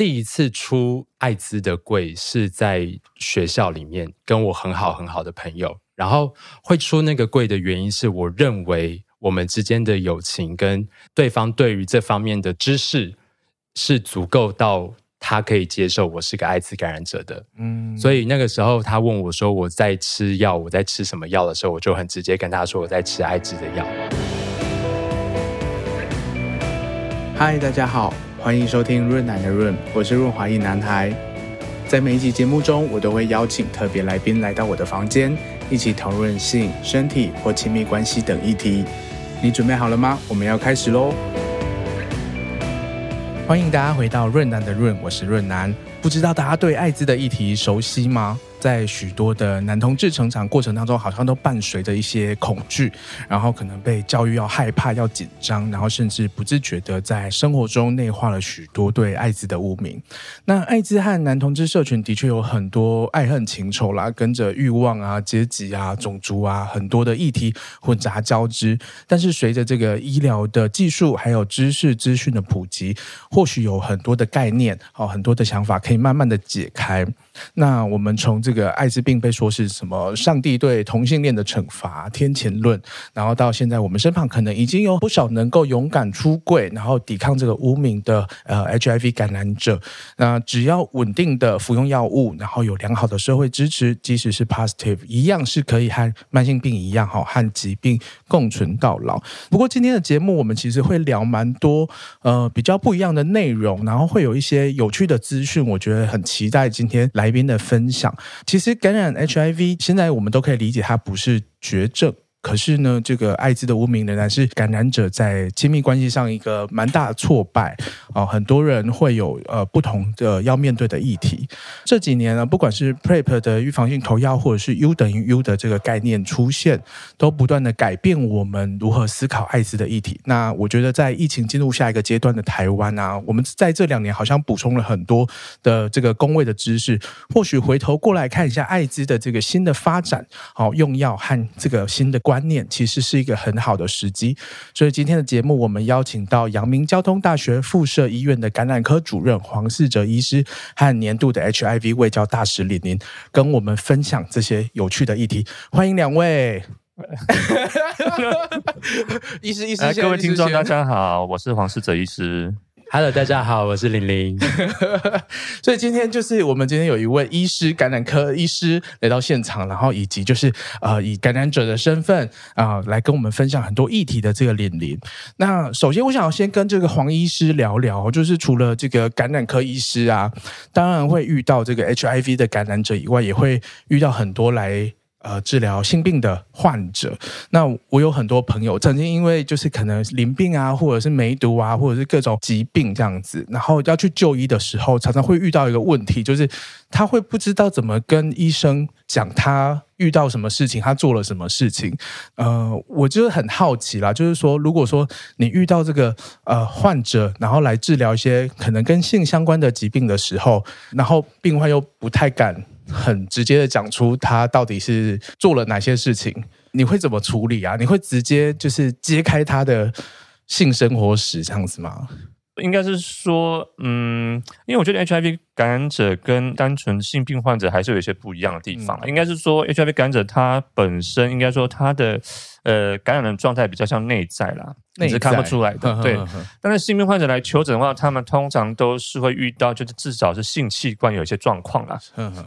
第一次出艾滋的柜是在学校里面，跟我很好很好的朋友。然后会出那个柜的原因是，我认为我们之间的友情跟对方对于这方面的知识是足够到他可以接受我是个艾滋感染者的。嗯，所以那个时候他问我说我在吃药，我在吃什么药的时候，我就很直接跟他说我在吃艾滋的药。嗨，大家好，欢迎收听润男的润，我是润滑一男孩。在每一集节目中，我都会邀请特别来宾来到我的房间。一起讨论性、身体或亲密关系等议题，你准备好了吗？我们要开始喽！欢迎大家回到润男的润，我是润男。不知道大家对艾滋的议题熟悉吗？在许多的男同志成长过程当中，好像都伴随着一些恐惧，然后可能被教育要害怕、要紧张，然后甚至不自觉的在生活中内化了许多对艾滋的污名。那艾滋和男同志社群的确有很多爱恨情仇啦，跟着欲望啊、阶级啊、种族啊很多的议题混杂交织。但是随着这个医疗的技术还有知识资讯的普及，或许有很多的概念，好，很多的想法可以慢慢的解开。那我们从这个艾滋病被说是什么上帝对同性恋的惩罚、天谴论，然后到现在我们身旁可能已经有不少能够勇敢出柜，然后抵抗这个污名的呃 HIV 感染者。那只要稳定的服用药物，然后有良好的社会支持，即使是 positive，一样是可以和慢性病一样哈，和疾病共存到老。不过今天的节目我们其实会聊蛮多呃比较不一样的内容，然后会有一些有趣的资讯，我觉得很期待今天来宾的分享，其实感染 HIV，现在我们都可以理解，它不是绝症。可是呢，这个艾滋的污名仍然是感染者在亲密关系上一个蛮大的挫败啊，很多人会有呃不同的要面对的议题。这几年呢，不管是 PrEP 的预防性投药，或者是 U 等于 U 的这个概念出现，都不断的改变我们如何思考艾滋的议题。那我觉得，在疫情进入下一个阶段的台湾啊，我们在这两年好像补充了很多的这个公卫的知识，或许回头过来看一下艾滋的这个新的发展，好用药和这个新的。观念其实是一个很好的时机，所以今天的节目我们邀请到阳明交通大学附设医院的感染科主任黄世哲医师和年度的 HIV 卫教大使李宁，跟我们分享这些有趣的议题。欢迎两位，医 师医师，各位听众大家好，我是黄世哲医师。Hello，大家好，我是玲玲。所以今天就是我们今天有一位医师，感染科医师来到现场，然后以及就是呃以感染者的身份啊、来跟我们分享很多议题的这个玲玲。那首先我想要先跟这个黄医师聊聊，就是除了这个感染科医师啊，当然会遇到这个 HIV 的感染者以外，也会遇到很多来。呃，治疗性病的患者，那我有很多朋友曾经因为就是可能淋病啊，或者是梅毒啊，或者是各种疾病这样子，然后要去就医的时候，常常会遇到一个问题，就是他会不知道怎么跟医生讲他遇到什么事情，他做了什么事情。呃，我就是很好奇啦，就是说，如果说你遇到这个呃患者，然后来治疗一些可能跟性相关的疾病的时候，然后病患又不太敢。很直接的讲出他到底是做了哪些事情，你会怎么处理啊？你会直接就是揭开他的性生活史这样子吗？应该是说，嗯，因为我觉得 HIV 感染者跟单纯性病患者还是有一些不一样的地方。嗯、应该是说，HIV 感染者他本身应该说他的。呃，感染的状态比较像内在啦，你是看不出来的。呵呵呵对，但是性病患者来求诊的话，他们通常都是会遇到，就是至少是性器官有一些状况啦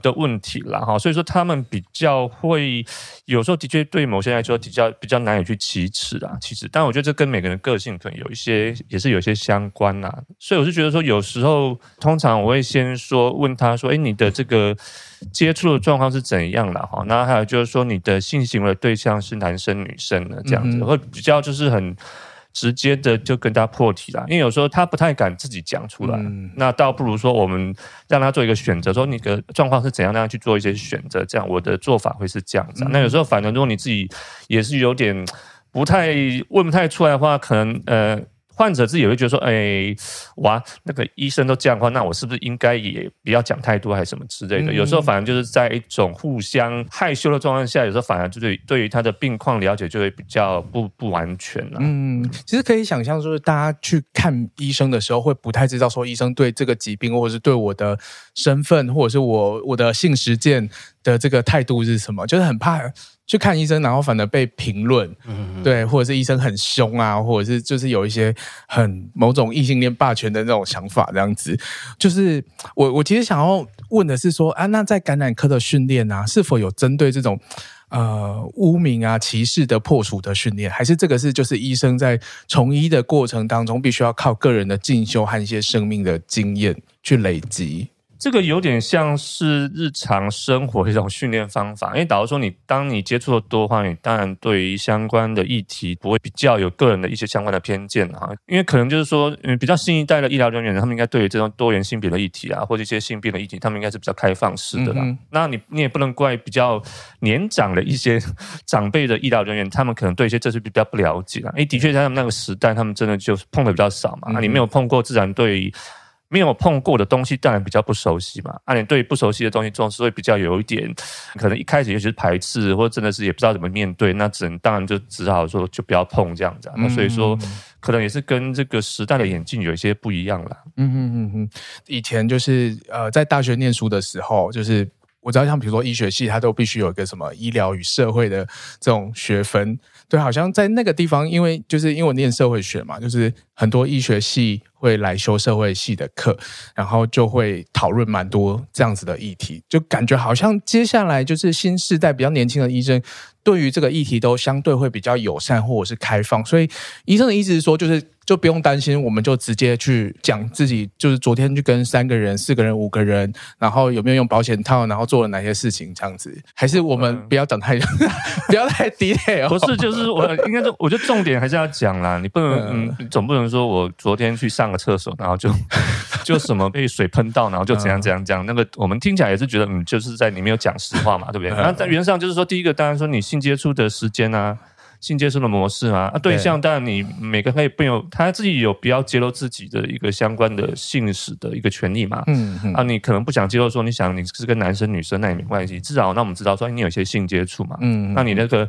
的问题啦。哈。所以说他们比较会有时候的确对某些人来说比较比较难以去启齿啊。其实，但我觉得这跟每个人个性可能有一些也是有一些相关啦。所以我是觉得说，有时候通常我会先说问他说：“哎，你的这个接触的状况是怎样的？哈，那还有就是说你的性行为的对象是男生女生。”生了这样子会比较就是很直接的就跟他破题啦，因为有时候他不太敢自己讲出来，那倒不如说我们让他做一个选择，说你的状况是怎样，让他去做一些选择，这样我的做法会是这样子。那有时候反正如果你自己也是有点不太问不太出来的话，可能呃。患者自己也会觉得说，哎，哇，那个医生都这样的话，那我是不是应该也不要讲太多，还是什么之类的？嗯、有时候反而就是在一种互相害羞的状况下，有时候反而就是对于他的病况了解就会比较不不完全了。嗯，其实可以想象，就是大家去看医生的时候，会不太知道说医生对这个疾病，或者是对我的身份，或者是我我的性实践的这个态度是什么，就是很怕。去看医生，然后反而被评论，对，或者是医生很凶啊，或者是就是有一些很某种异性恋霸权的那种想法，这样子。就是我我其实想要问的是说啊，那在感染科的训练啊，是否有针对这种呃污名啊、歧视的破除的训练，还是这个是就是医生在从医的过程当中，必须要靠个人的进修和一些生命的经验去累积？这个有点像是日常生活的一种训练方法，因为假如说你当你接触的多的话，你当然对于相关的议题不会比较有个人的一些相关的偏见啊，因为可能就是说，嗯，比较新一代的医疗人员，他们应该对于这种多元性别的议题啊，或者一些性病的议题，他们应该是比较开放式的啦。嗯、那你你也不能怪比较年长的一些长辈的医疗人员，他们可能对一些这是比较不了解啊。因为，的确在他们那个时代，他们真的就碰的比较少嘛。嗯、哼你没有碰过，自然对于。没有碰过的东西，当然比较不熟悉嘛。啊，你对不熟悉的东西，总是会比较有一点，可能一开始也许是排斥，或者真的是也不知道怎么面对。那只能当然就只好说，就不要碰这样子。那、嗯、所以说，可能也是跟这个时代的演进有一些不一样了。嗯嗯嗯嗯，以前就是呃，在大学念书的时候，就是我知道像比如说医学系，它都必须有一个什么医疗与社会的这种学分。对，好像在那个地方，因为就是因为我念社会学嘛，就是很多医学系。会来修社会系的课，然后就会讨论蛮多这样子的议题，就感觉好像接下来就是新世代比较年轻的医生，对于这个议题都相对会比较友善或者是开放，所以医生的意思是说，就是就不用担心，我们就直接去讲自己，就是昨天去跟三个人、四个人、五个人，然后有没有用保险套，然后做了哪些事情这样子，还是我们不要讲太，不要太 detail 哦。不是，就是我应该说，我觉得重点还是要讲啦，你不能，嗯，总不能说我昨天去上个。厕所，然后就 就什么被水喷到，然后就怎样怎样讲。那个我们听起来也是觉得，嗯，就是在你没有讲实话嘛，对不对？那在原则上就是说，第一个当然说你性接触的时间啊，性接触的模式嘛，啊，对象当然你每个可以不有他自己有必要揭露自己的一个相关的性史的一个权利嘛。嗯嗯。啊，你可能不想揭露，说你想你是跟男生女生那也没关系，至少那我们知道说你有些性接触嘛。嗯。那你那个。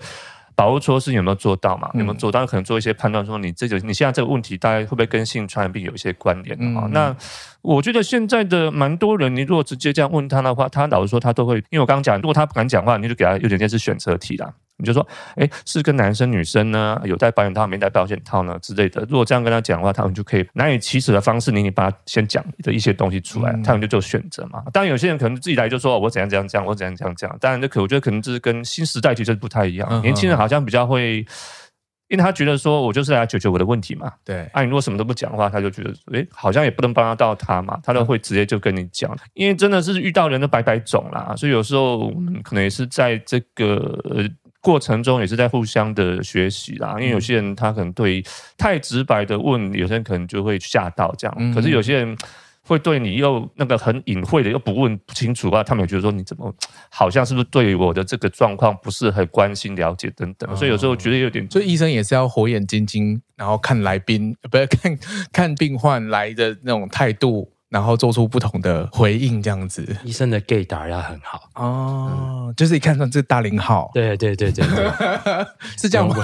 保护措施有没有做到嘛？有没有做到？可能做一些判断，说你这个你现在这个问题，大概会不会跟性传染病有一些关联啊？嗯、那我觉得现在的蛮多人，你如果直接这样问他的话，他老实说他都会，因为我刚刚讲，如果他不敢讲话，你就给他有点像是选择题啦。你就说，哎，是跟男生女生呢？有戴保险套没戴保险套呢之类的。如果这样跟他讲的话，他们就可以难以启齿的方式，你你把他先讲的一些东西出来，他们就做选择嘛。当然，有些人可能自己来就说，我怎样怎样讲，我怎样怎样讲。当然，这可我觉得可能就是跟新时代其实不太一样。年轻人好像比较会，因为他觉得说我就是来解决我的问题嘛。对。啊，你如果什么都不讲的话，他就觉得，哎，好像也不能帮得到他嘛。他都会直接就跟你讲，因为真的是遇到人的百百种啦。所以有时候我们可能也是在这个。过程中也是在互相的学习啦，因为有些人他可能对太直白的问，有些人可能就会吓到这样。可是有些人会对你又那个很隐晦的又不问不清楚啊，他们也觉得说你怎么好像是不是对我的这个状况不是很关心了解等等，所以有时候觉得有点。所以医生也是要火眼金睛，然后看来宾不是看看病患来的那种态度。然后做出不同的回应，这样子，医生的 gaydar 要很好哦，嗯、就是一看上这大零号，对对对对对，是这样吗？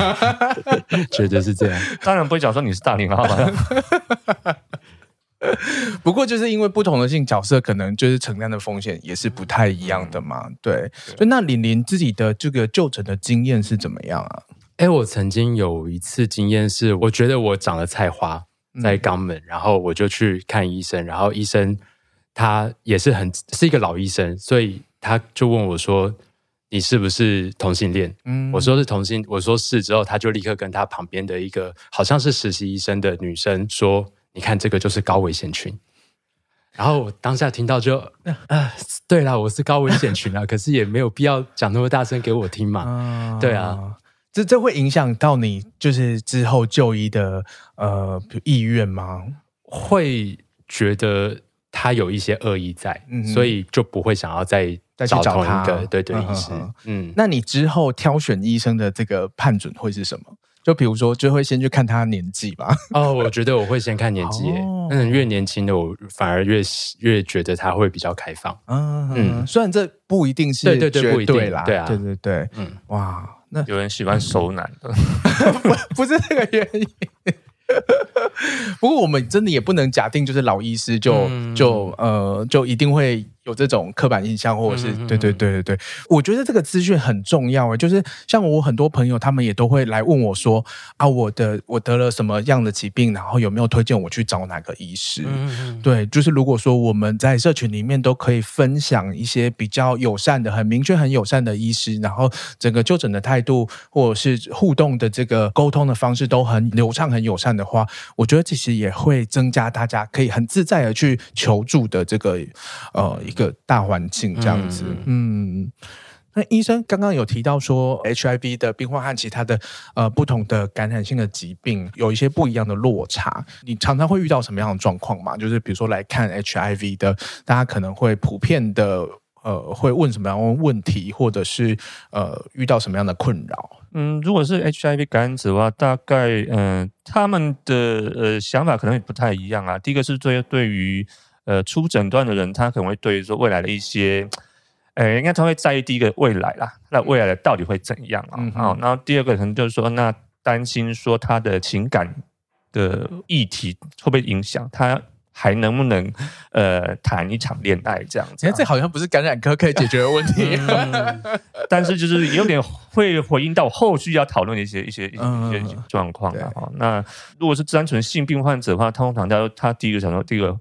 觉得是这样，当然不会讲说你是大零号嘛。不过就是因为不同的性角色，可能就是承担的风险也是不太一样的嘛。嗯、对，就对那玲玲自己的这个就诊的经验是怎么样啊？哎，我曾经有一次经验是，我觉得我长了菜花。在肛门，然后我就去看医生，然后医生他也是很是一个老医生，所以他就问我说：“你是不是同性恋？”嗯，我说是同性，我说是之后，他就立刻跟他旁边的一个好像是实习医生的女生说：“你看这个就是高危险群。”然后我当下听到就 啊，对啦，我是高危险群啊，可是也没有必要讲那么大声给我听嘛，对啊。这这会影响到你就是之后就医的呃意愿吗？会觉得他有一些恶意在，嗯、所以就不会想要再再去找一个对对医师。嗯，那你之后挑选医生的这个判准会是什么？就比如说，就会先去看他年纪吧。哦，我觉得我会先看年纪，哦、嗯，越年轻的我反而越越觉得他会比较开放。嗯嗯，虽然这不一定是绝对，对对，不一定啦，对啊，对对对，嗯，哇，那有人喜欢熟男的，不不是这个原因。不过我们真的也不能假定，就是老医师就、嗯、就呃就一定会。有这种刻板印象，或者是对对对对对，我觉得这个资讯很重要诶，就是像我很多朋友，他们也都会来问我说啊，我的我得了什么样的疾病，然后有没有推荐我去找哪个医师？对，就是如果说我们在社群里面都可以分享一些比较友善的、很明确、很友善的医师，然后整个就诊的态度或者是互动的这个沟通的方式都很流畅、很友善的话，我觉得其实也会增加大家可以很自在的去求助的这个呃一个。个大环境这样子，嗯，嗯，那医生刚刚有提到说，HIV 的病患和其他的呃不同的感染性的疾病有一些不一样的落差，你常常会遇到什么样的状况吗？就是比如说来看 HIV 的，大家可能会普遍的呃会问什么样的问题，或者是呃遇到什么样的困扰？嗯，如果是 HIV 感染者的话，大概嗯、呃、他们的呃想法可能也不太一样啊。第一个是对对于呃，初诊断的人，他可能会对于说未来的一些，呃，应该他会在意第一个未来啦，那未来的到底会怎样啊？嗯、好，然后第二个可能就是说，那担心说他的情感的议题会不会影响他还能不能呃谈一场恋爱这样子？哎，这好像不是感染科可以解决的问题，嗯、但是就是有点会回应到后续要讨论的一些一些一些状况啊。嗯、那如果是单纯性病患者的话，通常他他第一个想到第一个。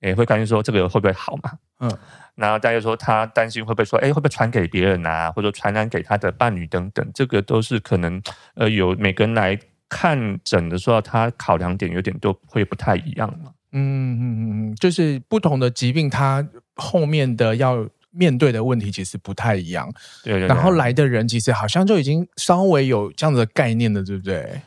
也会担心说这个会不会好嘛？嗯，然后大家说他担心会不会说，哎，会不会传给别人啊，或者传染给他的伴侣等等，这个都是可能呃有每个人来看诊的时候，他考量点有点都会不太一样嘛。嗯嗯嗯嗯，就是不同的疾病，它后面的要面对的问题其实不太一样。对，对对。然后来的人其实好像就已经稍微有这样子的概念了，对不对？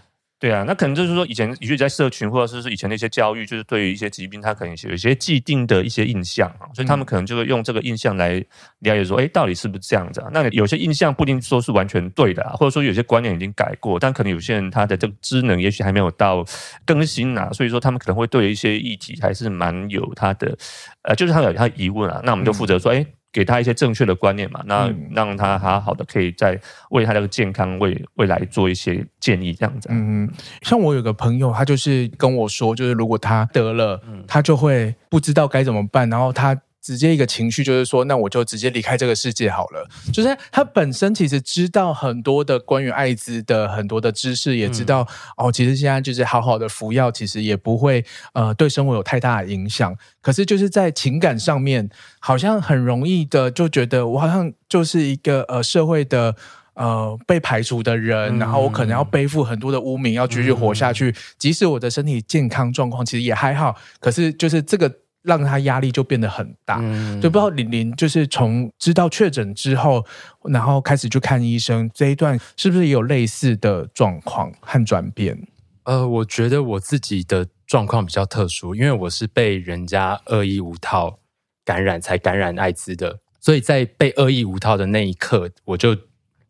对啊，那可能就是说，以前也许在社群，或者是说以前的一些教育，就是对于一些疾病，他可能有一些既定的一些印象啊，所以他们可能就会用这个印象来了解说，哎，到底是不是这样子啊？那有些印象不一定说是完全对的啊，或者说有些观念已经改过，但可能有些人他的这个知能也许还没有到更新啊，所以说他们可能会对一些议题还是蛮有他的，呃，就是他有他疑问啊，那我们就负责说，哎。给他一些正确的观念嘛，那让他好好的可以在为他的健康为未来做一些建议，这样子。嗯，像我有个朋友，他就是跟我说，就是如果他得了，他就会不知道该怎么办，然后他。直接一个情绪就是说，那我就直接离开这个世界好了。就是他本身其实知道很多的关于艾滋的很多的知识，也知道、嗯、哦，其实现在就是好好的服药，其实也不会呃对生活有太大的影响。可是就是在情感上面，好像很容易的就觉得我好像就是一个呃社会的呃被排除的人，嗯、然后我可能要背负很多的污名，要继续活下去。嗯、即使我的身体健康状况其实也还好，可是就是这个。让他压力就变得很大，嗯，就不知道玲玲就是从知道确诊之后，然后开始去看医生这一段，是不是也有类似的状况和转变？呃，我觉得我自己的状况比较特殊，因为我是被人家恶意无套感染才感染艾滋的，所以在被恶意无套的那一刻，我就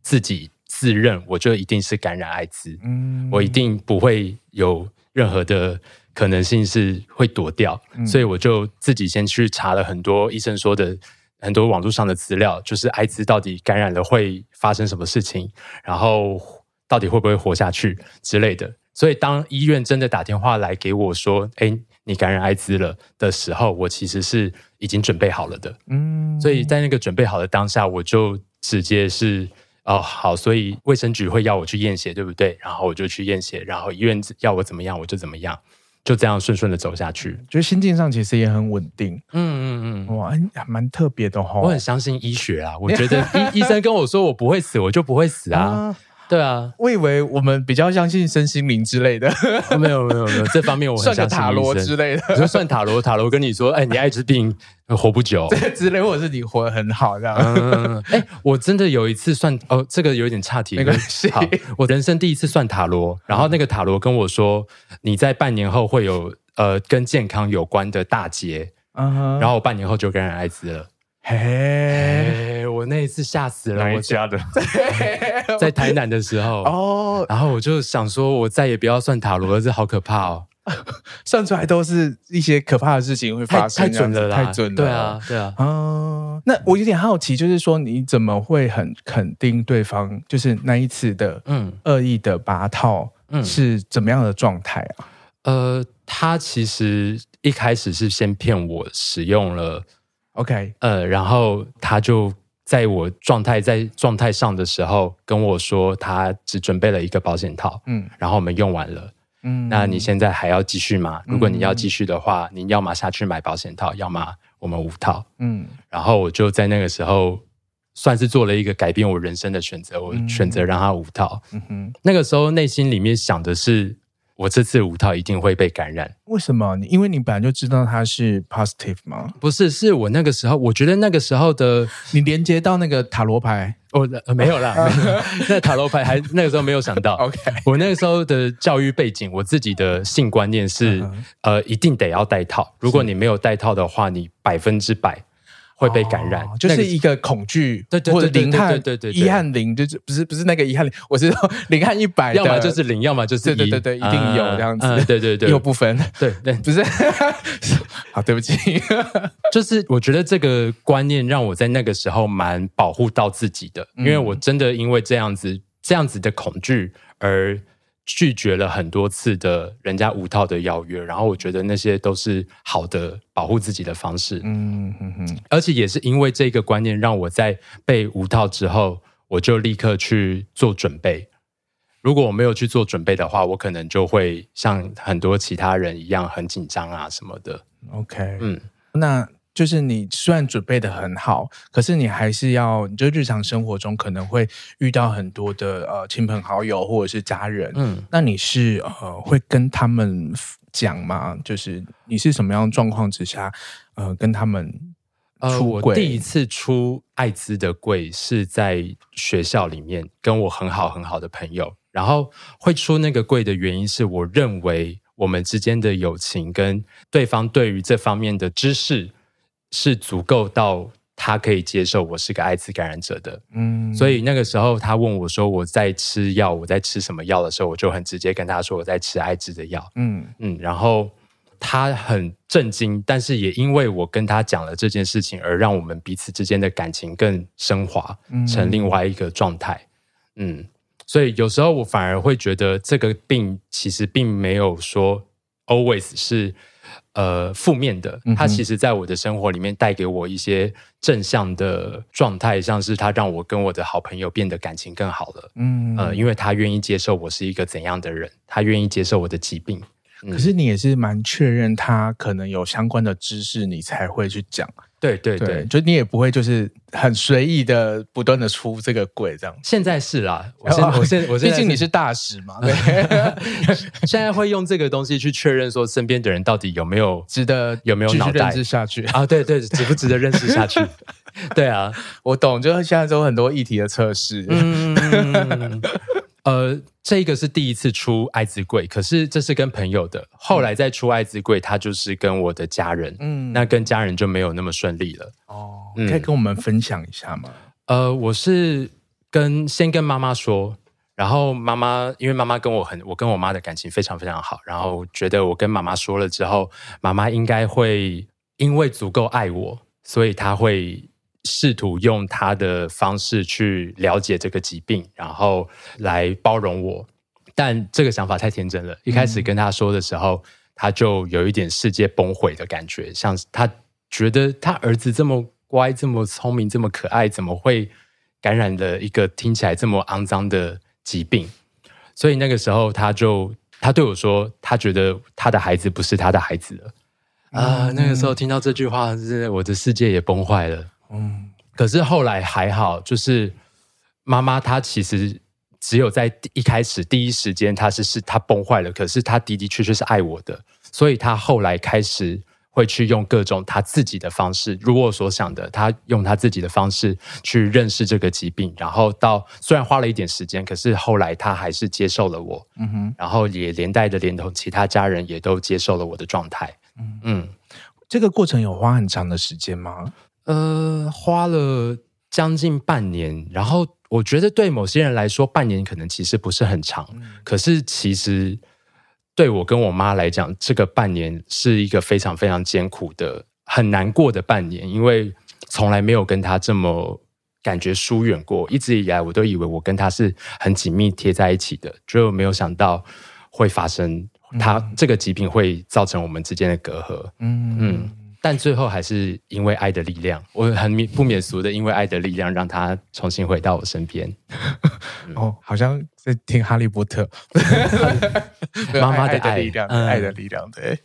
自己自认我就一定是感染艾滋，嗯，我一定不会有任何的。可能性是会躲掉，所以我就自己先去查了很多医生说的很多网络上的资料，就是艾滋到底感染了会发生什么事情，然后到底会不会活下去之类的。所以当医院真的打电话来给我说：“哎，你感染艾滋了”的时候，我其实是已经准备好了的。嗯，所以在那个准备好的当下，我就直接是哦好，所以卫生局会要我去验血，对不对？然后我就去验血，然后医院要我怎么样，我就怎么样。就这样顺顺的走下去，觉得心境上其实也很稳定。嗯嗯嗯，哇，蛮特别的哈。我很相信医学啊，我觉得医 医生跟我说我不会死，我就不会死啊。啊对啊，我以为我们比较相信身心灵之类的。没有没有没有，这方面我很 相信塔罗之类的。你说算塔罗，塔罗跟你说，哎，你艾滋病活不久，这之类，或者是你活得很好这样。嗯，哎，我真的有一次算哦，这个有点岔题，没关系。好，我人生第一次算塔罗，然后那个塔罗跟我说，你在半年后会有呃跟健康有关的大劫，嗯，然后我半年后就感染艾滋了。嘿，我那一次吓死了。哪一家的？在，台南的时候哦，然后我就想说，我再也不要算塔罗了，这好可怕哦。算出来都是一些可怕的事情会发生，太准了啦，太准了。对啊，对啊。嗯，那我有点好奇，就是说你怎么会很肯定对方就是那一次的嗯恶意的拔套嗯是怎么样的状态啊？呃，他其实一开始是先骗我使用了，OK，呃，然后他就在我状态在状态上的时候跟我说，他只准备了一个保险套，嗯，然后我们用完了。嗯，那你现在还要继续吗？如果你要继续的话，嗯、你要么下去买保险套，要么我们五套。嗯，然后我就在那个时候算是做了一个改变我人生的选择，我选择让他五套。嗯哼，那个时候内心里面想的是。我这次五套一定会被感染，为什么？你因为你本来就知道它是 positive 吗？不是，是我那个时候，我觉得那个时候的你连接到那个塔罗牌，哦，没有啦，那塔罗牌还那个时候没有想到。OK，我那个时候的教育背景，我自己的性观念是，uh. 呃，一定得要戴套，如果你没有戴套的话，你百分之百。会被感染，哦、就是一个恐惧，对对对对对对对，一和零就是不是不是那个一和零，我是说 零和一百，要么就是零，要么就是一，对对对对，一定有这样子，对对对，有部分，对对，不是，好，对不起，就是我觉得这个观念让我在那个时候蛮保护到自己的，因为我真的因为这样子这样子的恐惧而。拒绝了很多次的人家无套的邀约，然后我觉得那些都是好的保护自己的方式。嗯哼哼，而且也是因为这个观念，让我在被无套之后，我就立刻去做准备。如果我没有去做准备的话，我可能就会像很多其他人一样很紧张啊什么的。OK，嗯，那。就是你虽然准备的很好，可是你还是要，你就日常生活中可能会遇到很多的呃亲朋好友或者是家人，嗯，那你是呃会跟他们讲吗？就是你是什么样的状况之下，呃，跟他们出柜？呃，我第一次出艾滋的柜是在学校里面，跟我很好很好的朋友，然后会出那个柜的原因是我认为我们之间的友情跟对方对于这方面的知识。是足够到他可以接受我是个艾滋感染者的，嗯，所以那个时候他问我说我在吃药，我在吃什么药的时候，我就很直接跟他说我在吃艾滋的药，嗯。嗯，然后他很震惊，但是也因为我跟他讲了这件事情，而让我们彼此之间的感情更升华，成另外一个状态，嗯，所以有时候我反而会觉得这个病其实并没有说 always 是。呃，负面的，它其实在我的生活里面带给我一些正向的状态，像是它让我跟我的好朋友变得感情更好了。嗯，呃，因为他愿意接受我是一个怎样的人，他愿意接受我的疾病。可是你也是蛮确认他可能有相关的知识，你才会去讲。对对对，就你也不会就是很随意的不断的出这个柜这样。现在是啦，我 现我现我毕竟你是大使嘛，对。现在会用这个东西去确认说身边的人到底有没有值得有没有脑袋下去啊？对对，值不值得认识下去？对啊，我懂，就是现在都有很多议题的测试。嗯。呃，这个是第一次出艾滋柜，可是这是跟朋友的。后来再出艾滋柜，他就是跟我的家人。嗯，那跟家人就没有那么顺利了。哦，嗯，可以跟我们分享一下吗？呃，我是跟先跟妈妈说，然后妈妈因为妈妈跟我很，我跟我妈的感情非常非常好，然后觉得我跟妈妈说了之后，妈妈应该会因为足够爱我，所以她会。试图用他的方式去了解这个疾病，然后来包容我，但这个想法太天真了。一开始跟他说的时候，他就有一点世界崩毁的感觉，像他觉得他儿子这么乖、这么聪明、这么可爱，怎么会感染了一个听起来这么肮脏的疾病？所以那个时候，他就他对我说，他觉得他的孩子不是他的孩子了。啊、那个时候听到这句话，是我的世界也崩坏了。嗯，可是后来还好，就是妈妈她其实只有在一开始第一时间，她是是她崩坏了，可是她的的确确是爱我的，所以她后来开始会去用各种她自己的方式，如我所想的，她用她自己的方式去认识这个疾病，然后到虽然花了一点时间，可是后来她还是接受了我，嗯哼，然后也连带的连同其他家人也都接受了我的状态，嗯。嗯，这个过程有花很长的时间吗？呃，花了将近半年，然后我觉得对某些人来说，半年可能其实不是很长，嗯、可是其实对我跟我妈来讲，这个半年是一个非常非常艰苦的、很难过的半年，因为从来没有跟她这么感觉疏远过。一直以来，我都以为我跟她是很紧密贴在一起的，就没有想到会发生，她这个疾病会造成我们之间的隔阂。嗯。嗯但最后还是因为爱的力量，我很不免俗的，因为爱的力量让他重新回到我身边。哦，好像在听《哈利波特 》妈妈的爱，爱的力量，爱的力量。对，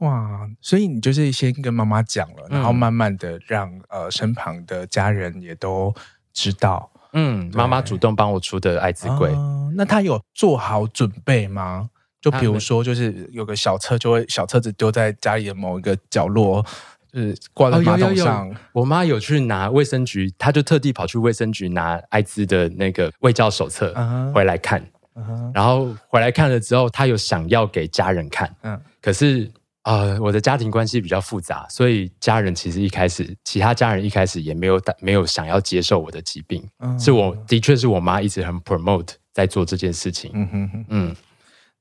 哇！所以你就是先跟妈妈讲了，然后慢慢的让呃身旁的家人也都知道。嗯，妈妈主动帮我出的爱滋柜。嗯，那他有做好准备吗？就比如说，就是有个小车，就会小车子丢在家里的某一个角落，就是挂在马桶上。哦、有有有我妈有去拿卫生局，她就特地跑去卫生局拿艾滋的那个卫教手册回来看。Uh huh. 然后回来看了之后，她有想要给家人看。嗯、uh，huh. 可是呃，我的家庭关系比较复杂，所以家人其实一开始，其他家人一开始也没有没有想要接受我的疾病。Uh huh. 是我的确是我妈一直很 promote 在做这件事情。嗯哼哼，嗯。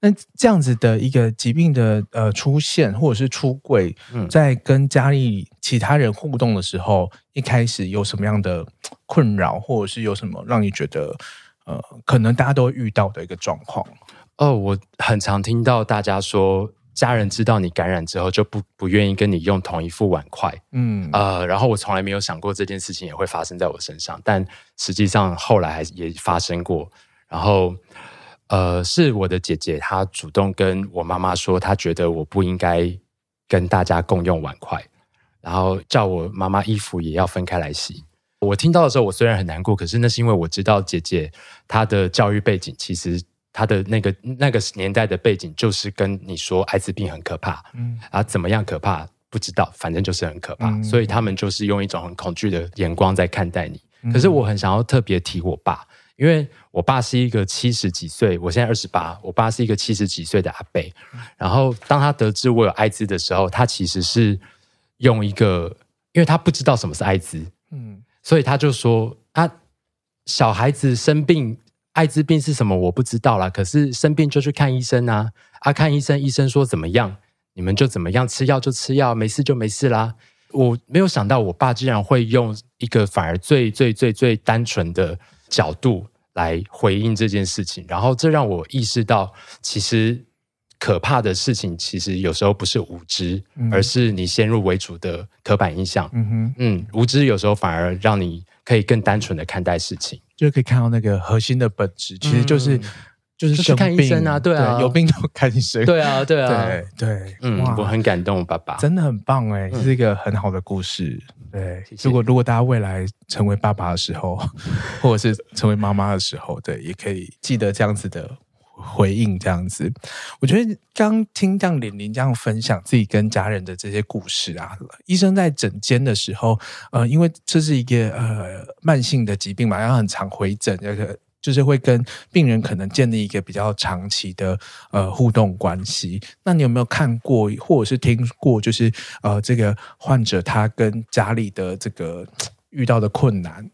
那这样子的一个疾病的呃出现，或者是出柜，在跟家里其他人互动的时候，一开始有什么样的困扰，或者是有什么让你觉得呃，可能大家都会遇到的一个状况？哦，我很常听到大家说，家人知道你感染之后，就不不愿意跟你用同一副碗筷。嗯，呃，然后我从来没有想过这件事情也会发生在我身上，但实际上后来还也发生过，然后。呃，是我的姐姐，她主动跟我妈妈说，她觉得我不应该跟大家共用碗筷，然后叫我妈妈衣服也要分开来洗。我听到的时候，我虽然很难过，可是那是因为我知道姐姐她的教育背景，其实她的那个那个年代的背景就是跟你说艾滋病很可怕，嗯，啊，怎么样可怕不知道，反正就是很可怕，嗯，所以他们就是用一种很恐惧的眼光在看待你。可是我很想要特别提我爸。因为我爸是一个七十几岁，我现在二十八，我爸是一个七十几岁的阿伯。然后当他得知我有艾滋的时候，他其实是用一个，因为他不知道什么是艾滋，嗯，所以他就说啊，小孩子生病，艾滋病是什么我不知道啦，可是生病就去看医生啊，啊，看医生，医生说怎么样，你们就怎么样，吃药就吃药，没事就没事啦。我没有想到我爸竟然会用一个反而最最最最单纯的。角度来回应这件事情，然后这让我意识到，其实可怕的事情，其实有时候不是无知，嗯、而是你先入为主的刻板印象。嗯哼，嗯，无知有时候反而让你可以更单纯的看待事情，就可以看到那个核心的本质，其实就是、嗯、就是去看医生啊，对啊，对有病就看医生，对啊，对啊，对对，嗯，我很感动，爸爸真的很棒哎，这是一个很好的故事。对，如果如果大家未来成为爸爸的时候，或者是成为妈妈的时候，对，也可以记得这样子的回应，这样子。我觉得刚听这样玲玲这样分享自己跟家人的这些故事啊，医生在诊间的时候，呃，因为这是一个呃慢性的疾病嘛，然后很常回诊，这个。就是会跟病人可能建立一个比较长期的呃互动关系。那你有没有看过或者是听过，就是呃这个患者他跟家里的这个遇到的困难？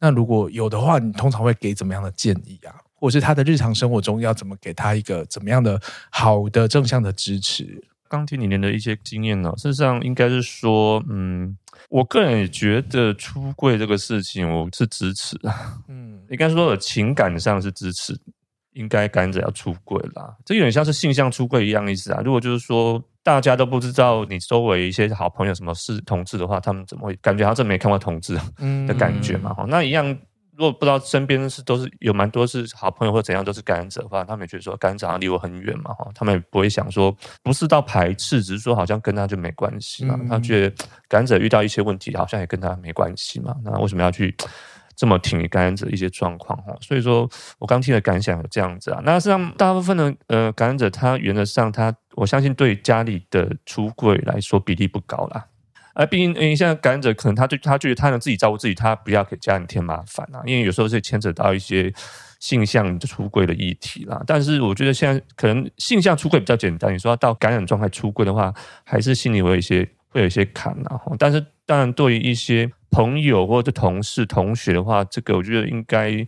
那如果有的话，你通常会给怎么样的建议啊？或者是他的日常生活中要怎么给他一个怎么样的好的正向的支持？刚听你们的一些经验呢，事实上应该是说，嗯，我个人也觉得出柜这个事情，我是支持的，嗯，应该说情感上是支持，应该感染者要出柜啦，这有点像是性向出柜一样意思啊。如果就是说大家都不知道你周围一些好朋友什么是同志的话，他们怎么会感觉好像没看过同志的感觉嘛？哈、嗯，那一样。如果不知道身边是都是有蛮多是好朋友或怎样都是感染者的话，他们也觉得说感染者好像离我很远嘛哈，他们也不会想说不是到排斥，只是说好像跟他就没关系嘛。他觉得感染者遇到一些问题，好像也跟他没关系嘛。那为什么要去这么挺感染者一些状况哈？所以说我刚听的感想有这样子啊。那实际上大部分的呃感染者，他原则上他我相信对家里的出柜来说比例不高啦。而毕竟，嗯，现在感染者可能他就他觉得他能自己照顾自己，他不要给家人添麻烦啊。因为有时候是牵扯到一些性向出柜的议题啦。但是我觉得现在可能性向出柜比较简单，你说要到感染状态出柜的话，还是心里会有一些会有一些坎啊。但是当然，对于一些朋友或者同事、同学的话，这个我觉得应该，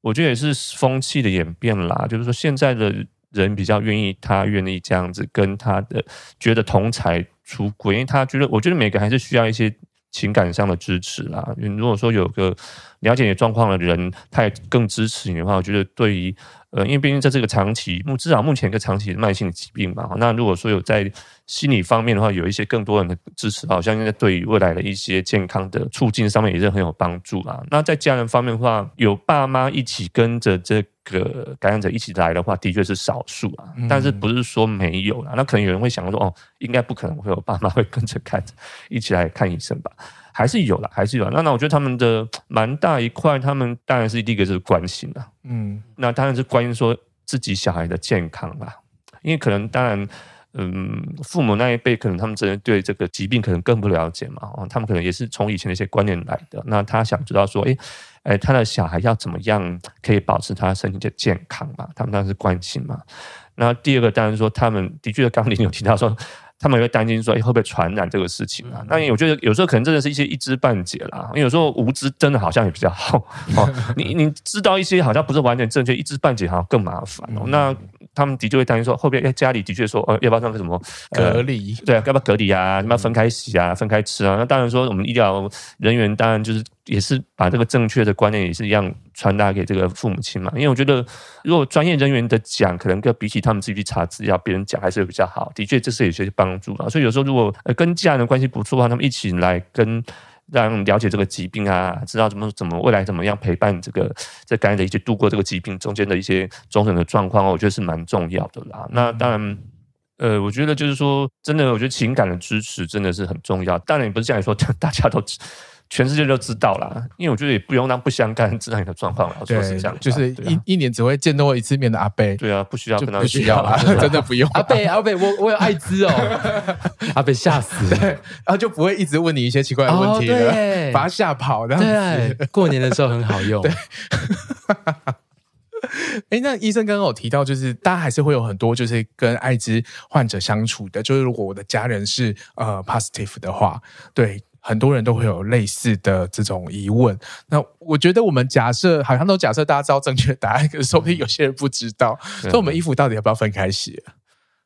我觉得也是风气的演变啦。就是说，现在的人比较愿意，他愿意这样子跟他的觉得同才出轨，因为他觉得，我觉得每个还是需要一些情感上的支持啦。如果说有个了解你状况的人，他也更支持你的话，我觉得对于。呃，因为毕竟在这个长期目至少目前一个长期的慢性疾病嘛，那如果说有在心理方面的话，有一些更多人的支持，好像现在对于未来的一些健康的促进上面也是很有帮助啊。那在家人方面的话，有爸妈一起跟着这个感染者一起来的话，的确是少数啊，但是不是说没有了。那可能有人会想说，哦，应该不可能会有爸妈会跟着看一起来看医生吧？还是有啦，还是有啦。那那我觉得他们的 蛮大一块，他们当然是第一个就是关心啦。嗯，那当然是关心说自己小孩的健康啦，因为可能当然，嗯，父母那一辈可能他们真的对这个疾病可能更不了解嘛，哦，他们可能也是从以前的一些观念来的。那他想知道说，诶，诶，他的小孩要怎么样可以保持他身体的健康嘛？他们当然是关心嘛。那第二个当然说，他们的确刚刚您有提到说。他们也会担心说，哎，会不会传染这个事情啊？那我觉得有时候可能真的是一些一知半解啦。因为有时候无知真的好像也比较好。哦，你你知道一些好像不是完全正确，一知半解好像更麻烦哦。那他们的确会担心说，后边哎家里的确说，呃，要不要那个什么隔离？对啊，要不要隔离啊？要不要分开洗啊？分开吃啊？那当然说，我们医疗人员当然就是。也是把这个正确的观念也是一样传达给这个父母亲嘛，因为我觉得如果专业人员的讲，可能跟比起他们自己去查资料，别人讲还是比较好。的确，这是有些帮助啊。所以有时候如果呃跟家人关系不错的话，他们一起来跟让了解这个疾病啊，知道怎么怎么未来怎么样陪伴这个这感染者一起度过这个疾病中间的一些种种的状况，我觉得是蛮重要的啦。那当然，呃，我觉得就是说，真的，我觉得情感的支持真的是很重要。当然，也不是这样说，大家都。全世界都知道啦，因为我觉得也不用让不相干知道你的状况了。说是这样，就是一、啊、一年只会见到我一次面的阿贝。对啊，不需要跟他不需要啦，真的不用。阿贝阿贝，我我有艾滋哦，阿贝吓死，然后就不会一直问你一些奇怪的问题了，哦、把他吓跑。这样子对，过年的时候很好用。对，哎，那医生刚刚有提到，就是大家还是会有很多就是跟艾滋患者相处的，就是如果我的家人是呃 positive 的话，对。很多人都会有类似的这种疑问。那我觉得我们假设好像都假设大家知道正确答案，可是说不定有些人不知道。所以我们衣服到底要不要分开洗？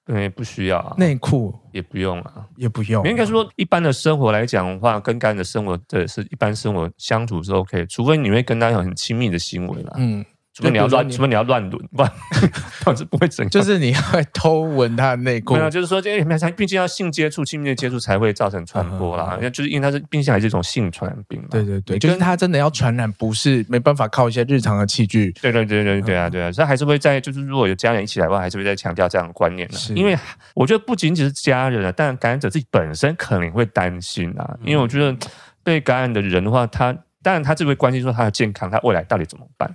对，不需要啊。内裤也不用啊，也不用啊。应该说，一般的生活来讲的话，跟感染的生活，对，是一般生活相处是 OK，除非你会跟他有很亲密的行为啦。嗯。除非你要乱，除非你要乱伦，不然 导致不会整。就是你要偷闻他的内裤。没有，就是说，因为毕竟要性接触、亲密的接触才会造成传播啦。因为就是因为它是，毕竟还是一种性传染病嘛。对对对，就是它真的要传染，不是没办法靠一些日常的器具。对对对对对啊对啊，所以还是会在，就是如果有家人一起来的话，还是会再强调这样的观念的。因为我觉得不仅仅是家人啊，但感染者自己本身可能会担心啊。因为我觉得被感染的人的话，他当然他就会关心说他的健康，他未来到底怎么办。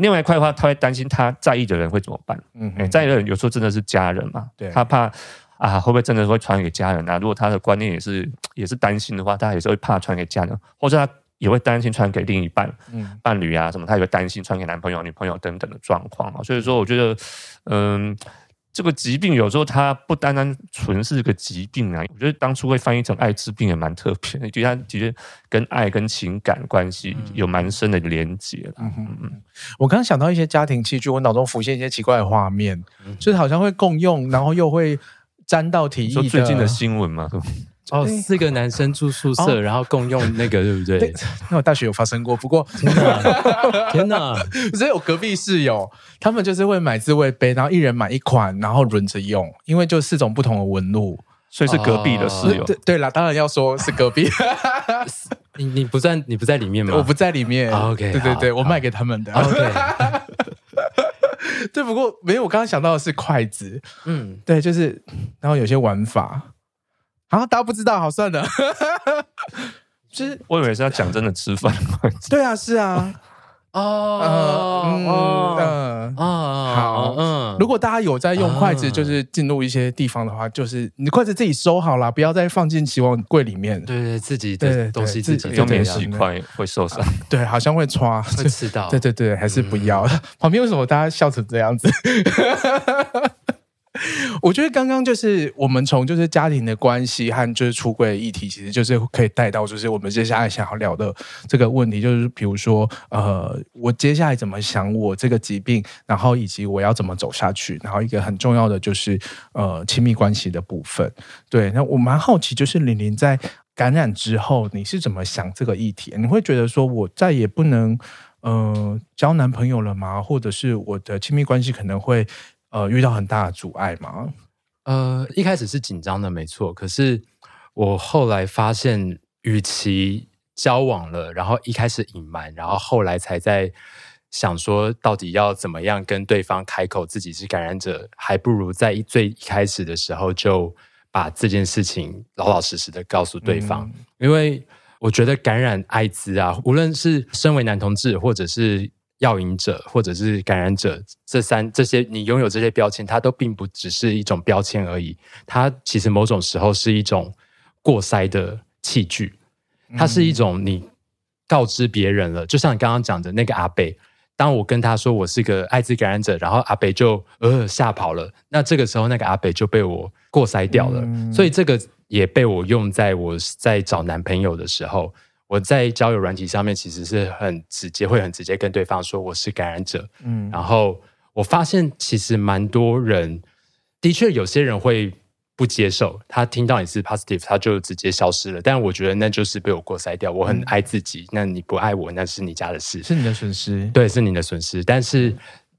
另外一块的话，他会担心他在意的人会怎么办？嗯在意的人有时候真的是家人嘛，对，他怕啊，会不会真的会传给家人啊？如果他的观念也是也是担心的话，他也是会怕传给家人，或者他也会担心传给另一半、嗯、伴侣啊什么，他也会担心传给男朋友、女朋友等等的状况啊。所以说，我觉得，嗯。这个疾病有时候它不单单纯是个疾病啊，我觉得当初会翻译成艾滋病也蛮特别的，觉得它其实跟爱跟情感关系有蛮深的连结。嗯嗯，我刚刚想到一些家庭器具，我脑中浮现一些奇怪的画面，就是好像会共用，然后又会沾到体液。最近的新闻嘛。哦，四个男生住宿舍，然后共用那个，对不对？那我大学有发生过，不过天哪，天哪！所以我隔壁室友，他们就是会买自慰杯，然后一人买一款，然后轮着用，因为就四种不同的纹路，所以是隔壁的室友。对对啦，当然要说是隔壁。你你不在你不在里面吗？我不在里面。OK，对对对，我卖给他们的。OK，对，不过没有，我刚刚想到的是筷子。嗯，对，就是，然后有些玩法。啊，大家不知道，好算了。就是我以为是要讲真的吃饭。对啊，是啊。哦，嗯嗯嗯，好，嗯。如果大家有在用筷子，就是进入一些地方的话，就是你筷子自己收好了，不要再放进洗碗柜里面。对对，自己的东西自己用免洗筷会受伤。对，好像会刷，会吃到。对对对，还是不要。旁边为什么大家笑成这样子？我觉得刚刚就是我们从就是家庭的关系和就是出柜的议题，其实就是可以带到就是我们接下来想要聊的这个问题，就是比如说呃，我接下来怎么想我这个疾病，然后以及我要怎么走下去，然后一个很重要的就是呃亲密关系的部分。对，那我蛮好奇，就是玲玲在感染之后，你是怎么想这个议题？你会觉得说我再也不能呃交男朋友了吗？或者是我的亲密关系可能会？呃，遇到很大的阻碍吗？呃，一开始是紧张的，没错。可是我后来发现，与其交往了，然后一开始隐瞒，然后后来才在想说，到底要怎么样跟对方开口自己是感染者，还不如在最一开始的时候就把这件事情老老实实的告诉对方。嗯。因为我觉得感染艾滋啊，无论是身为男同志，或者是药瘾者或者是感染者，这三这些你拥有这些标签，它都并不只是一种标签而已。它其实某种时候是一种过筛的器具，它是一种你告知别人了。就像你刚刚讲的那个阿北，当我跟他说我是个艾滋感染者，然后阿北就呃吓跑了。那这个时候那个阿北就被我过筛掉了，所以这个也被我用在我在找男朋友的时候。我在交友软体上面其实是很直接，会很直接跟对方说我是感染者。嗯，然后我发现其实蛮多人，的确有些人会不接受，他听到你是 positive，他就直接消失了。但我觉得那就是被我过筛掉。我很爱自己，嗯，那你不爱我，那是你家的事，是你的损失。对，是你的损失。但是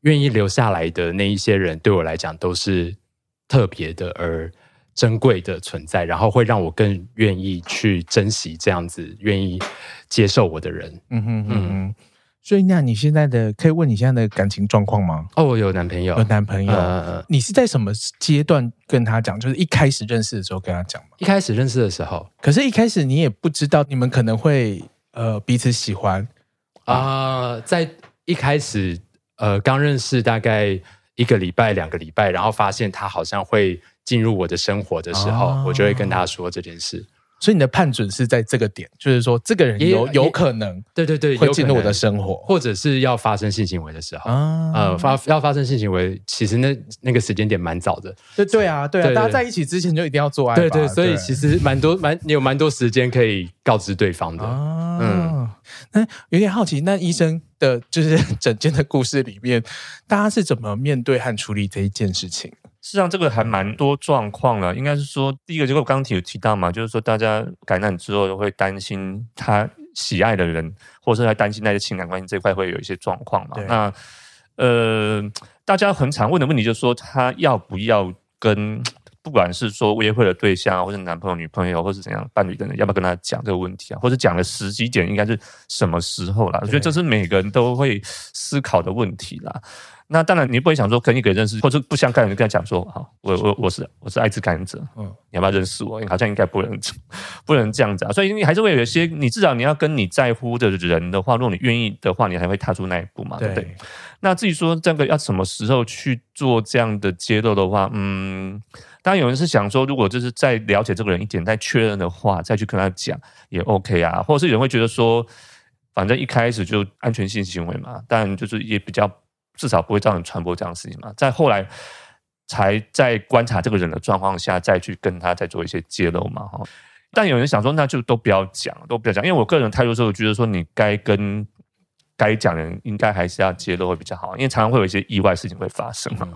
愿意留下来的那一些人，对我来讲都是特别的，而。珍贵的存在，然后会让我更愿意去珍惜这样子愿意接受我的人。嗯哼嗯哼。所以那你现在的可以问你现在的感情状况吗？哦，我有男朋友，有男朋友。呃，你是在什么阶段跟他讲？就是一开始认识的时候跟他讲吗？一开始认识的时候，可是一开始你也不知道你们可能会呃彼此喜欢啊，呃。在一开始呃刚认识大概一个礼拜两个礼拜，然后发现他好像会。进入我的生活的时候，哦，我就会跟他说这件事。所以你的判准是在这个点，就是说这个人有有可能，对对对，会进入我的生活，或者是要发生性行为的时候啊，呃，发要发生性行为，其实那那个时间点蛮早的。对对啊，对啊，大家在一起之前就一定要做爱。对对，所以其实蛮多蛮你有蛮多时间可以告知对方的。嗯，那有点好奇，那医生的就是 整间的故事里面，大家是怎么面对和处理这一件事情？实际上，这个还蛮多状况了。应该是说，第一个，就我刚刚提提到嘛，就是说，大家感染之后会担心他喜爱的人，或者是他担心那些情感关系这块会有一些状况嘛。那呃，大家很常问的问题就是说，他要不要跟不管是说约会的对象，或是男朋友、女朋友，或是怎样伴侣的人，要不要跟他讲这个问题啊？或者讲的时机点应该是什么时候啦？我觉得这是每个人都会思考的问题啦。那当然，你不会想说跟一个人认识，或者不相干的人跟他讲说，好，我我我是我是艾滋感染者，嗯，你要不要认识我？好像应该不能 不能这样子啊。所以你还是会有一些，你至少你要跟你在乎的人的话，如果你愿意的话，你还会踏出那一步嘛，对不对？那至于说这个要什么时候去做这样的揭露的话，嗯，当然有人是想说，如果就是再了解这个人一点，再确认的话，再去跟他讲也 OK 啊。或者是有人会觉得说，反正一开始就安全性行为嘛，但就是也比较。至少不会造成传播这样的事情嘛。在后来才在观察这个人的状况下，再去跟他再做一些揭露嘛。哈，但有人想说，那就都不要讲，都不要讲。因为我个人态度是，我觉得说你该跟该讲的人，应该还是要揭露会比较好。因为常常会有一些意外事情会发生嘛。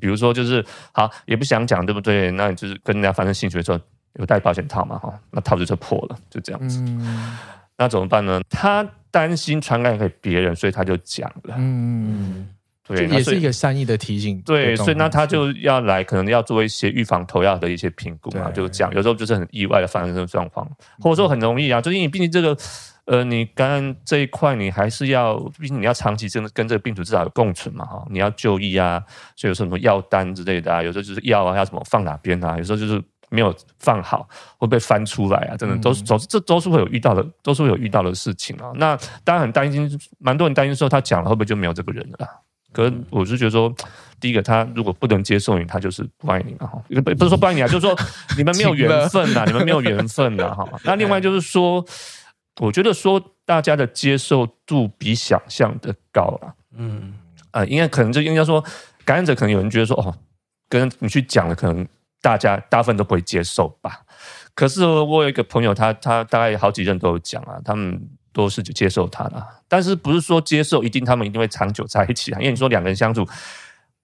比如说，就是好也不想讲，对不对？那你就是跟人家发生性行为的时候有戴保险套嘛？哈，那套子就破了，就这样子。那怎么办呢？他担心传染给别人，所以他就讲了。嗯。对，也是一个善意的提醒。对，所以那他就要来，可能要做一些预防投药的一些评估嘛，就这样。有时候就是很意外的发生这种状况，或者说很容易啊，就是因为毕竟这个，呃，你感染这一块，你还是要，毕竟你要长期真的跟这个病毒至少有共存嘛，哈，你要就医啊，所以有什么药单之类的啊，有时候就是药啊要怎么放哪边啊，有时候就是没有放好会被翻出来啊，真的都是，总是这都是会有遇到的，都是会有遇到的事情啊。那当然很担心，蛮多人担心说他讲了会不会就没有这个人了。可是我是觉得说，第一个，他如果不能接受你，他就是不爱你了哈。不不是说不爱你啊，就是说你们没有缘分呐，你们没有缘分呐哈。那另外就是说，我觉得说大家的接受度比想象的高了。嗯，呃，应该可能就应该说，感染者可能有人觉得说，哦，跟你去讲了，可能大家大部分都不会接受吧。可是我有一个朋友，他他大概好几任都有讲啊，他们都是就接受他的，但是不是说接受一定他们一定会长久在一起啊？因为你说两个人相处。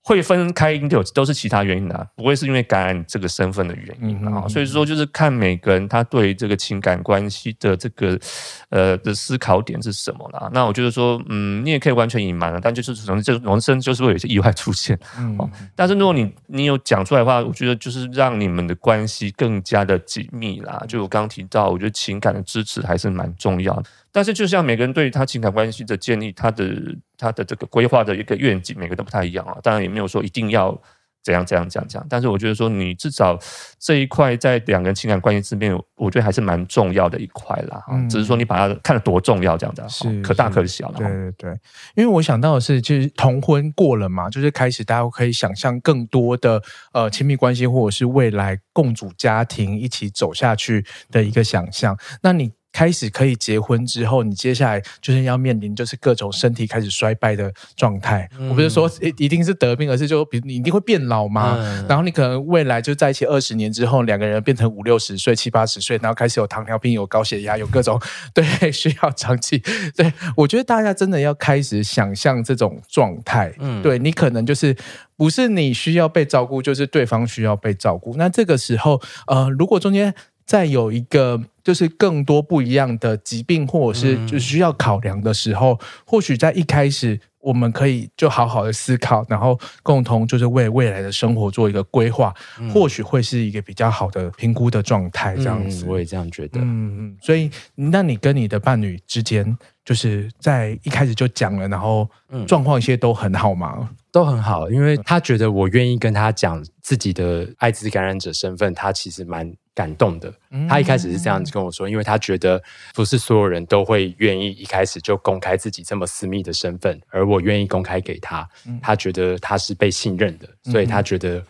会分开，应该有都是其他原因的，不会是因为感染这个身份的原因啊。所以说，就是看每个人他对这个情感关系的这个呃的思考点是什么啦。那我觉得说，嗯，你也可以完全隐瞒了，但就是可能这人生就是会有一些意外出现。嗯，但是如果你你有讲出来的话，我觉得就是让你们的关系更加的紧密啦。就我刚刚提到，我觉得情感的支持还是蛮重要的。但是，就像每个人对于他情感关系的建立，他的他的这个规划的一个愿景，每个都不太一样啊。当然，也没有说一定要怎样怎样怎样怎样。但是，我觉得说你至少这一块在两个人情感关系之面，我觉得还是蛮重要的一块啦。嗯，只是说你把它看得多重要这样子，是可大可小。对对对，因为我想到的是，就是同婚过了嘛，就是开始大家可以想象更多的呃亲密关系，或者是未来共组家庭一起走下去的一个想象。那你。开始可以结婚之后，你接下来就是要面临就是各种身体开始衰败的状态。嗯、我不是说一定是得病，而是就比如你一定会变老嘛。嗯、然后你可能未来就在一起二十年之后，两个人变成五六十岁、七八十岁，然后开始有糖尿病、有高血压、有各种对需要长期。对，我觉得大家真的要开始想象这种状态。嗯，对你可能就是不是你需要被照顾，就是对方需要被照顾。那这个时候，呃，如果中间再有一个。就是更多不一样的疾病，或者是就需要考量的时候，嗯、或许在一开始，我们可以就好好的思考，然后共同就是为未来的生活做一个规划，嗯、或许会是一个比较好的评估的状态。这样子，嗯、我也这样觉得。嗯嗯，所以那你跟你的伴侣之间，就是在一开始就讲了，然后状况一些都很好吗？嗯都很好，因为他觉得我愿意跟他讲自己的艾滋感染者身份，他其实蛮感动的。他一开始是这样子跟我说，因为他觉得不是所有人都会愿意一开始就公开自己这么私密的身份，而我愿意公开给他，他觉得他是被信任的，所以他觉得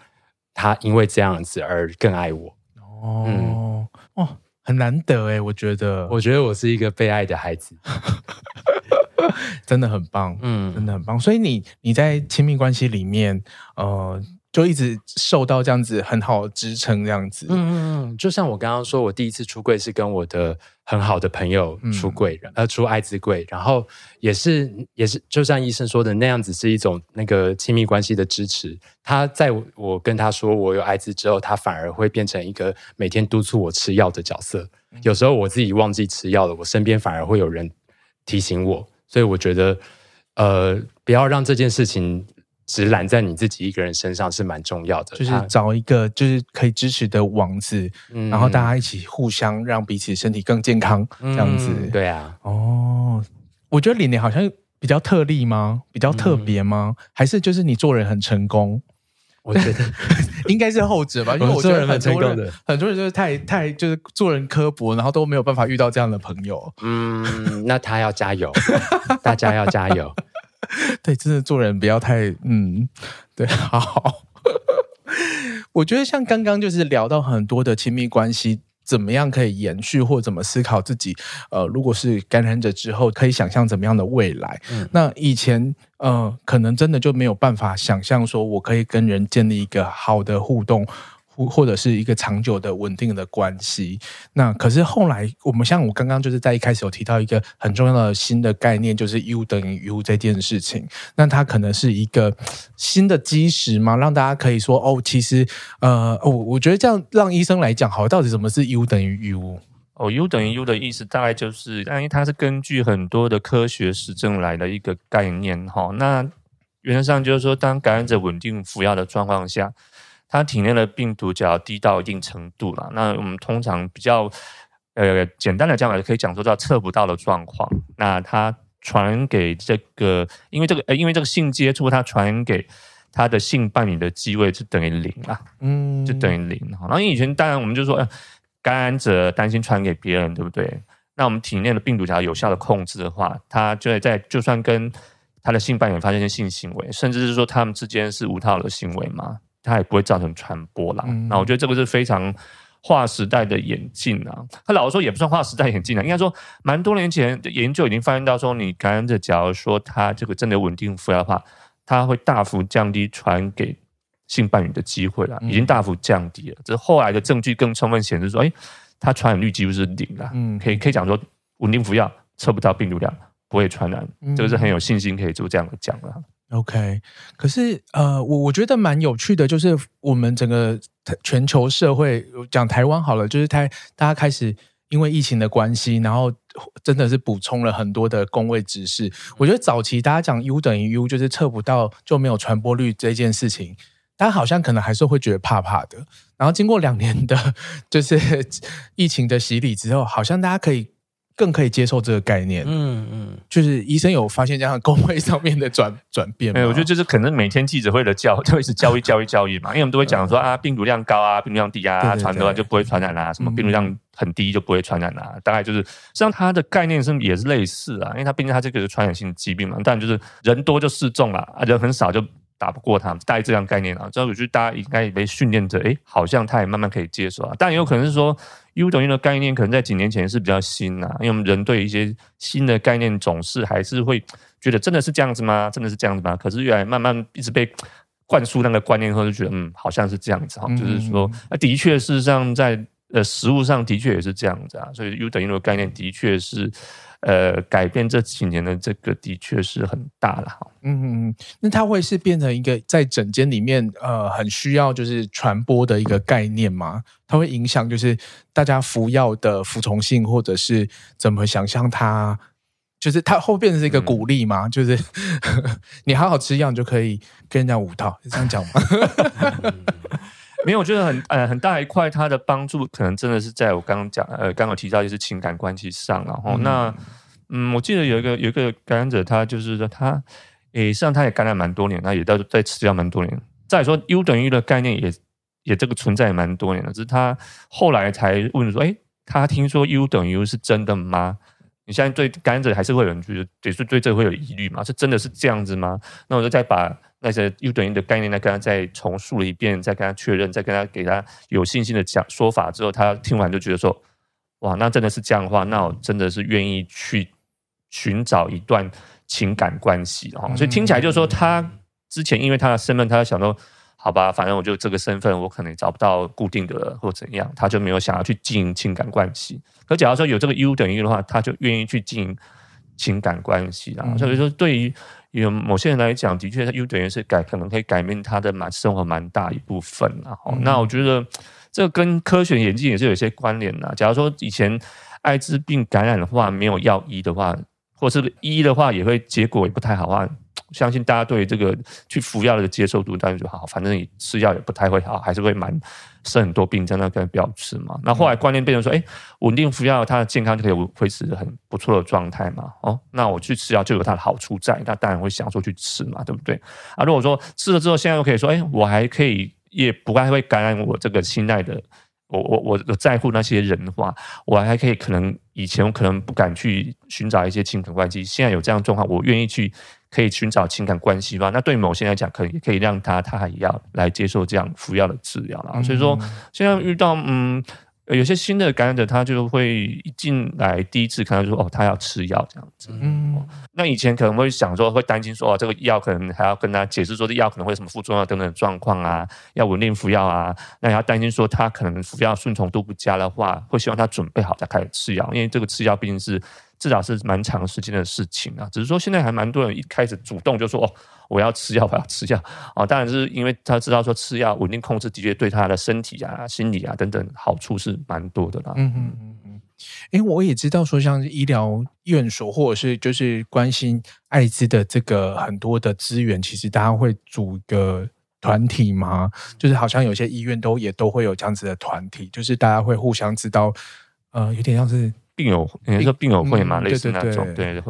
他因为这样子而更爱我。哦，嗯、哦，很难得诶，我觉得，我觉得我是一个被爱的孩子。真的很棒，嗯，真的很棒。所以你你在亲密关系里面，呃，就一直受到这样子很好的支撑，这样子。嗯嗯嗯。就像我刚刚说，我第一次出柜是跟我的很好的朋友出柜，嗯、呃，出艾滋柜，然后也是也是，就像医生说的那样子，是一种那个亲密关系的支持。他在我跟他说我有艾滋之后，他反而会变成一个每天督促我吃药的角色。有时候我自己忘记吃药了，我身边反而会有人提醒我。所以我觉得，呃，不要让这件事情只揽在你自己一个人身上是蛮重要的。就是找一个就是可以支持的网子，嗯、然后大家一起互相让彼此身体更健康，嗯、这样子。对啊。哦，我觉得李莲好像比较特例吗？比较特别吗？嗯、还是就是你做人很成功？我觉得 应该是后者吧，因为我觉得很多人很多人就是太太就是做人刻薄，然后都没有办法遇到这样的朋友。嗯，那他要加油，大家要加油。对，真的做人不要太嗯，对，好。我觉得像刚刚就是聊到很多的亲密关系。怎么样可以延续，或怎么思考自己？呃，如果是感染者之后，可以想象怎么样的未来？嗯，那以前呃，可能真的就没有办法想象，说我可以跟人建立一个好的互动。或或者是一个长久的稳定的关系，那可是后来我们像我刚刚就是在一开始有提到一个很重要的新的概念，就是 U 等于 U 这件事情。那它可能是一个新的基石吗？让大家可以说哦，其实呃，我我觉得这样让医生来讲好，到底什么是 U 等于 U？哦，U 等于 U 的意思大概就是，因为它是根据很多的科学实证来的一个概念哈。那原则上就是说，当感染者稳定服药的状况下。他体内的病毒只要低到一定程度了，那我们通常比较呃简单的讲来，可以讲说叫测不到的状况。那他传给这个，因为这个呃，因为这个性接触，他传给他的性伴侣的机会就等于零啊，嗯，就等于零。然后以前当然我们就说，呃，感染者担心传给别人，对不对？那我们体内的病毒只要有效的控制的话，他就会在就算跟他的性伴侣发生性行为，甚至是说他们之间是无套的行为嘛。它也不会造成传播啦。嗯、那我觉得这个是非常划时代的演进啊。他老实说也不算划时代演进啊，应该说蛮多年前的研究已经发现到说，你感染者假如说他这个真的稳定服药的话，它会大幅降低传给性伴侣的机会了，已经大幅降低了。这、嗯、后来的证据更充分显示说，哎，它传染率几乎是零了。嗯，可以可以讲说，稳定服药测不到病毒量，不会传染，嗯、这个是很有信心可以做这样的讲的。OK，可是呃，我我觉得蛮有趣的，就是我们整个全球社会讲台湾好了，就是台大家开始因为疫情的关系，然后真的是补充了很多的公卫知识。我觉得早期大家讲 U 等于 U，就是测不到就没有传播率这件事情，大家好像可能还是会觉得怕怕的。然后经过两年的，就是 疫情的洗礼之后，好像大家可以。更可以接受这个概念，嗯嗯，就是医生有发现这样的公卫上面的转 转变吗？哎，我觉得就是可能每天记者会的教就会是教育教育教育嘛，因为我们都会讲说啊，病毒量高啊，病毒量低啊，传的话就不会传染啊，什么病毒量很低就不会传染啊，大概就是实际上它的概念是也是类似啊，因为它毕竟它这个是传染性疾病嘛，但就是人多就示众了，啊，人很少就。打不过他，大概这样概念啊。之后我觉得大家应该也被训练着，哎，好像他也慢慢可以接受啊。但也有可能是说，U 等于的概念可能在几年前是比较新啊，因为我们人对一些新的概念总是还是会觉得真的是这样子吗？真的是这样子吗？可是越来慢慢一直被灌输那个观念后，就觉得嗯，好像是这样子哈。就是说，那的确事实上在呃实物上的确也是这样子啊。所以 U 等于的概念的确是。呃，改变这几年的这个的确是很大了哈。嗯嗯，那它会是变成一个在整间里面呃很需要就是传播的一个概念吗？它会影响就是大家服药的服从性，或者是怎么想象它？就是它会变成是一个鼓励吗？嗯、就是 你好好吃药，你就可以跟人家五套，是这样讲吗？嗯、没有，我觉得很呃很大一块，它的帮助可能真的是在我刚刚讲呃刚刚有提到就是情感关系上，然后、嗯、那。嗯，我记得有一个有一个感染者，他就是说他，诶，实际上他也感染蛮多年，他也在在吃药蛮多年。再说 U 等于的概念也也这个存在也蛮多年了，只是他后来才问说，哎，他听说 U 等于 U 是真的吗？你现在对感染者还是会有人觉得，也是对这个会有疑虑吗？是真的是这样子吗？那我就再把那些 U 等于的概念呢，跟他再重述了一遍，再跟他确认，再跟他给他有信心的讲说法之后，他听完就觉得说，哇，那真的是这样的话，那我真的是愿意去。寻找一段情感关系，所以听起来就是说，他之前因为他的身份，他想说，好吧，反正我就这个身份，我可能找不到固定的或怎样，他就没有想要去经营情感关系。可假如说有这个 U 等于的话，他就愿意去经营情感关系啊。所以说，对于有某些人来讲，的确优等也是改，可能可以改变他的蛮生活蛮大一部分啊。那我觉得这跟科学演进也是有一些关联的。假如说以前艾滋病感染的话，没有药医的话。或是医的话，也会结果也不太好啊。相信大家对这个去服药的接受度，当然就好。反正你吃药也不太会好，还是会蛮生很多病，在那个不要吃嘛。那后来观念变成说，哎，稳定服药，它的健康就可以维持很不错的状态嘛。哦，那我去吃药就有它的好处在，那当然会想说去吃嘛，对不对？啊，如果说吃了之后，现在又可以说，哎，我还可以，也不太会感染我这个心爱的。我我我我在乎那些人的话，我还可以可能以前我可能不敢去寻找一些情感关系，现在有这样状况，我愿意去可以寻找情感关系吧。那对某些人来讲，可能也可以让他他也要来接受这样服药的治疗了。所以说，现在遇到嗯。有些新的感染者，他就会一进来第一次看到就说哦，他要吃药这样子。嗯，那以前可能会想说，会担心说哦，这个药可能还要跟他解释说，这药可能会什么副作用等等状况啊，要稳定服药啊。那也要担心说，他可能服药顺从度不佳的话，会希望他准备好再开始吃药，因为这个吃药毕竟是。至少是蛮长时间的事情啊，只是说现在还蛮多人一开始主动就说哦，我要吃药，我要吃药啊。当然是因为他知道说吃药稳定控制的确对他的身体啊、心理啊等等好处是蛮多的啦。嗯嗯嗯嗯。哎，我也知道说像医疗院所或者是就是关心艾滋的这个很多的资源，其实大家会组一个团体吗？就是好像有些医院都也都会有这样子的团体，就是大家会互相知道，呃，有点像是。病友，你说病友会嘛？类似那种，对，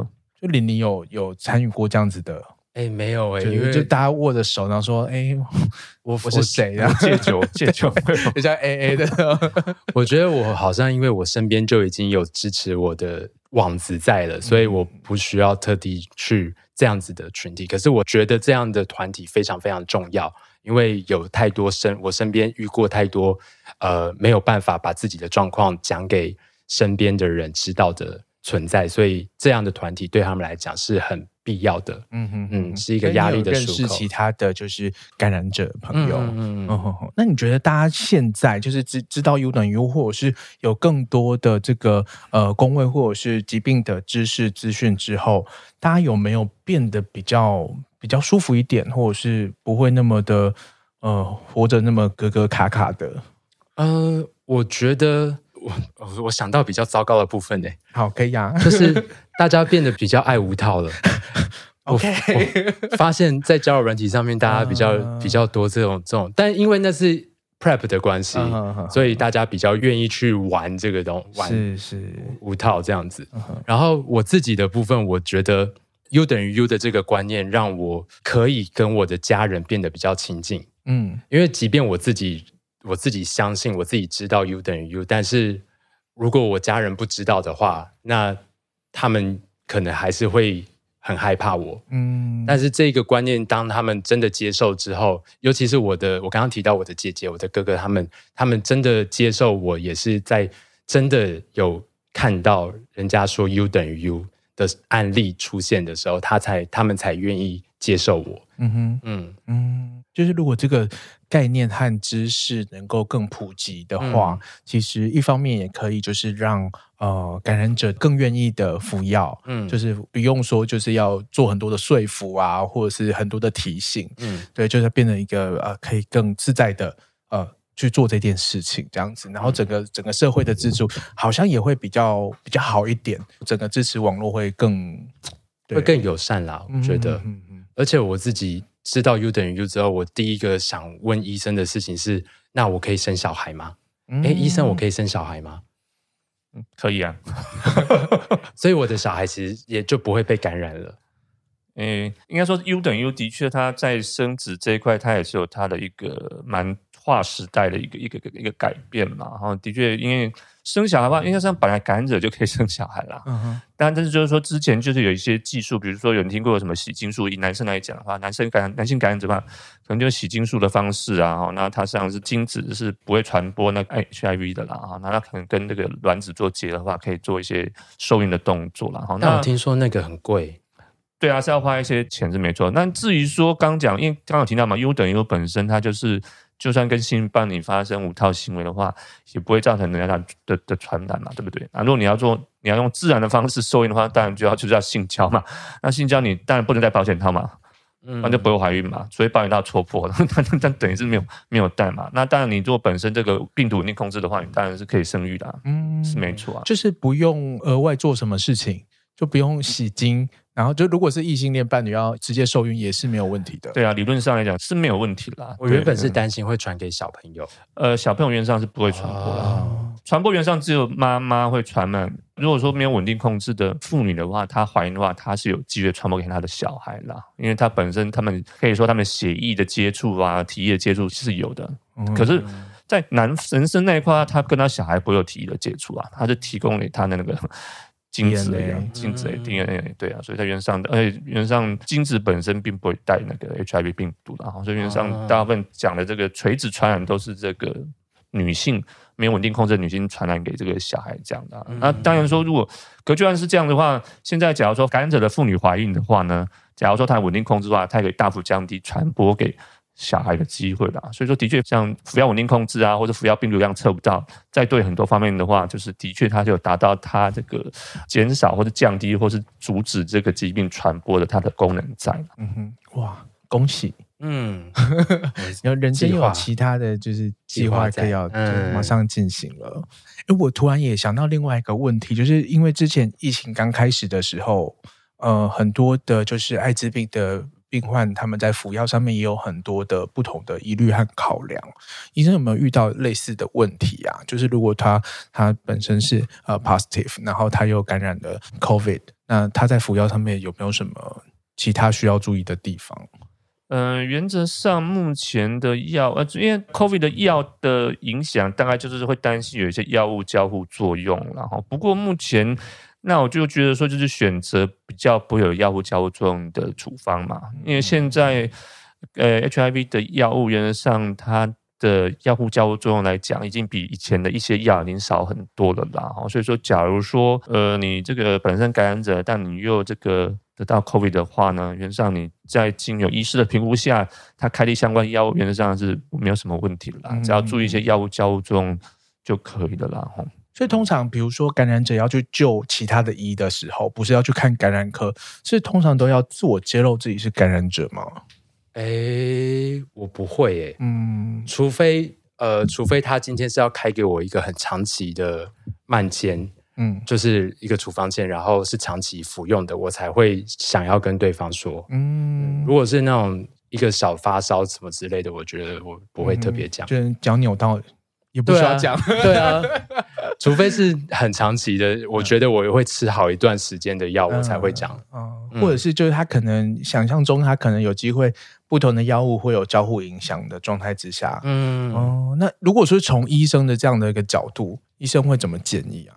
就林林有有参与过这样子的，哎、欸，没有哎、欸，因为就大家握着手，然后说，哎、欸，我我是谁呀？戒酒戒酒，人家 A A 的。我觉得我好像因为我身边就已经有支持我的网子在了，所以我不需要特地去这样子的群体。可是我觉得这样的团体非常非常重要，因为有太多身我身边遇过太多呃没有办法把自己的状况讲给。身边的人知道的存在，所以这样的团体对他们来讲是很必要的。嗯哼嗯，是一个压力的出口。认识其他的就是感染者朋友。嗯嗯，嗯。那你觉得大家现在就是知知道等于 U，或者是有更多的这个呃工位或者是疾病的知识资讯之后，大家有没有变得比较比较舒服一点，或者是不会那么的呃活着那么格格卡卡的？呃，我觉得。我我想到比较糟糕的部分呢，好，可以啊，就是大家变得比较爱无套了。OK，我发现在交友软体上面，大家比较、uh, 比较多这种这种，但因为那是 Prep 的关系，uh, uh, uh, 所以大家比较愿意去玩这个东，玩是是无套这样子。Uh, uh, 然后我自己的部分，我觉得 U 等于 U 的这个观念，让我可以跟我的家人变得比较亲近。嗯，因为即便我自己。我自己相信，我自己知道 U 等于 U，但是如果我家人不知道的话，那他们可能还是会很害怕我。嗯，但是这个观念，当他们真的接受之后，尤其是我的，我刚刚提到我的姐姐、我的哥哥，他们他们真的接受我，也是在真的有看到人家说 U 等于 U 的案例出现的时候，他才他们才愿意接受我。嗯哼，嗯嗯，就是如果这个。概念和知识能够更普及的话，嗯、其实一方面也可以就是让呃感染者更愿意的服药，嗯，就是不用说就是要做很多的说服啊，或者是很多的提醒，嗯，对，就是变成一个呃可以更自在的呃去做这件事情这样子，然后整个整个社会的支柱好像也会比较比较好一点，整个支持网络会更会更友善啦，我觉得，嗯嗯嗯，而且我自己。知道 U 等于 U 之后，我第一个想问医生的事情是：那我可以生小孩吗？哎、嗯，医生，我可以生小孩吗？嗯，可以啊。所以我的小孩其实也就不会被感染了。嗯，应该说 U 等于 U 的确，他在生殖这一块，他也是有他的一个蛮划时代的一个一个一个改变嘛。然后的确，因为。生小孩的话，应该像本来感染者就可以生小孩啦。嗯哼。但但是就是说，之前就是有一些技术，比如说有人听过什么洗精术，以男生来讲的话，男生感染男性感染者的话，可能就是洗精术的方式啊。哈，那它实际上是精子是不会传播那个 HIV 的啦。啊，那它可能跟那个卵子做结的话，可以做一些受孕的动作啦。哈，那我听说那个很贵。对啊，是要花一些钱是没错。那至于说刚讲，因为刚刚有提到嘛，U 等于 U 本身它就是。就算跟性伴侣发生无套行为的话，也不会造成人家的的的传染嘛，对不对？啊，如果你要做，你要用自然的方式受孕的话，当然就要就是要性交嘛。那性交你当然不能戴保险套嘛，嗯，那就不会怀孕嘛。所以保险套戳破了，那那等于是没有没有戴嘛。那当然，你如果本身这个病毒稳定控制的话，你当然是可以生育的啊，嗯，是没错啊，就是不用额外做什么事情，就不用洗精。然后就如果是异性恋伴侣要直接受孕也是没有问题的。对啊，理论上来讲是没有问题啦。我原本是担心会传给小朋友，呃，小朋友原则上是不会传播的，哦、传播原则上只有妈妈会传染。如果说没有稳定控制的妇女的话，她怀孕的话，她是有机会传播给她的小孩啦，因为她本身他们可以说他们血液的接触啊，体液的接触是有的。嗯、可是，在男人生那一块，他跟他小孩不会有体液的接触啊，他是提供给他的那个。精子一样，精子 DNA 对啊，所以在原上的，而且原上精子本身并不会带那个 HIV 病毒的，所以原上大部分讲的这个垂直传染都是这个女性没有稳定控制的女性传染给这个小孩这样的。那当然说，如果可就算是这样的话，现在假如说感染者的妇女怀孕的话呢，假如说她稳定控制的话，它可以大幅降低传播给。小孩的机会啦，所以说的确像服药稳定控制啊，或者服药病毒量测不到，在对很多方面的话，就是的确它就有达到它这个减少或者降低或是阻止这个疾病传播的它的功能在。嗯哼，哇，恭喜！嗯，然后人间有其他的就是计划可以要马上进行了。哎、嗯，我突然也想到另外一个问题，就是因为之前疫情刚开始的时候，呃，很多的就是艾滋病的。病患他们在服药上面也有很多的不同的疑虑和考量。医生有没有遇到类似的问题啊？就是如果他他本身是呃 positive，然后他又感染了 COVID，那他在服药上面有没有什么其他需要注意的地方？嗯、原则上目前的药呃，因为 COVID 的药的影响，大概就是会担心有一些药物交互作用，然后不过目前。那我就觉得说，就是选择比较不会有药物交互作用的处方嘛，因为现在，呃，HIV 的药物原则上它的药物交互作用来讲，已经比以前的一些药已经少很多了啦。所以说，假如说，呃，你这个本身感染者，但你又这个得到 COVID 的话呢，原则上你在经有医师的评估下，他开立相关药物，原则上是没有什么问题的啦，嗯、只要注意一些药物交互作用就可以了啦。吼，所以通常比如说感染者要去救其他的医的时候，不是要去看感染科，是通常都要自我揭露自己是感染者吗？哎、欸，我不会诶、欸，嗯，除非呃，除非他今天是要开给我一个很长期的慢煎。嗯，就是一个处方签，然后是长期服用的，我才会想要跟对方说。嗯，如果是那种一个小发烧什么之类的，我觉得我不会特别讲。嗯、就是脚扭到也不需要讲。对啊，对啊除非是很长期的，我觉得我会吃好一段时间的药，我才会讲。嗯，嗯或者是就是他可能想象中，他可能有机会不同的药物会有交互影响的状态之下。嗯，哦，那如果说从医生的这样的一个角度，医生会怎么建议啊？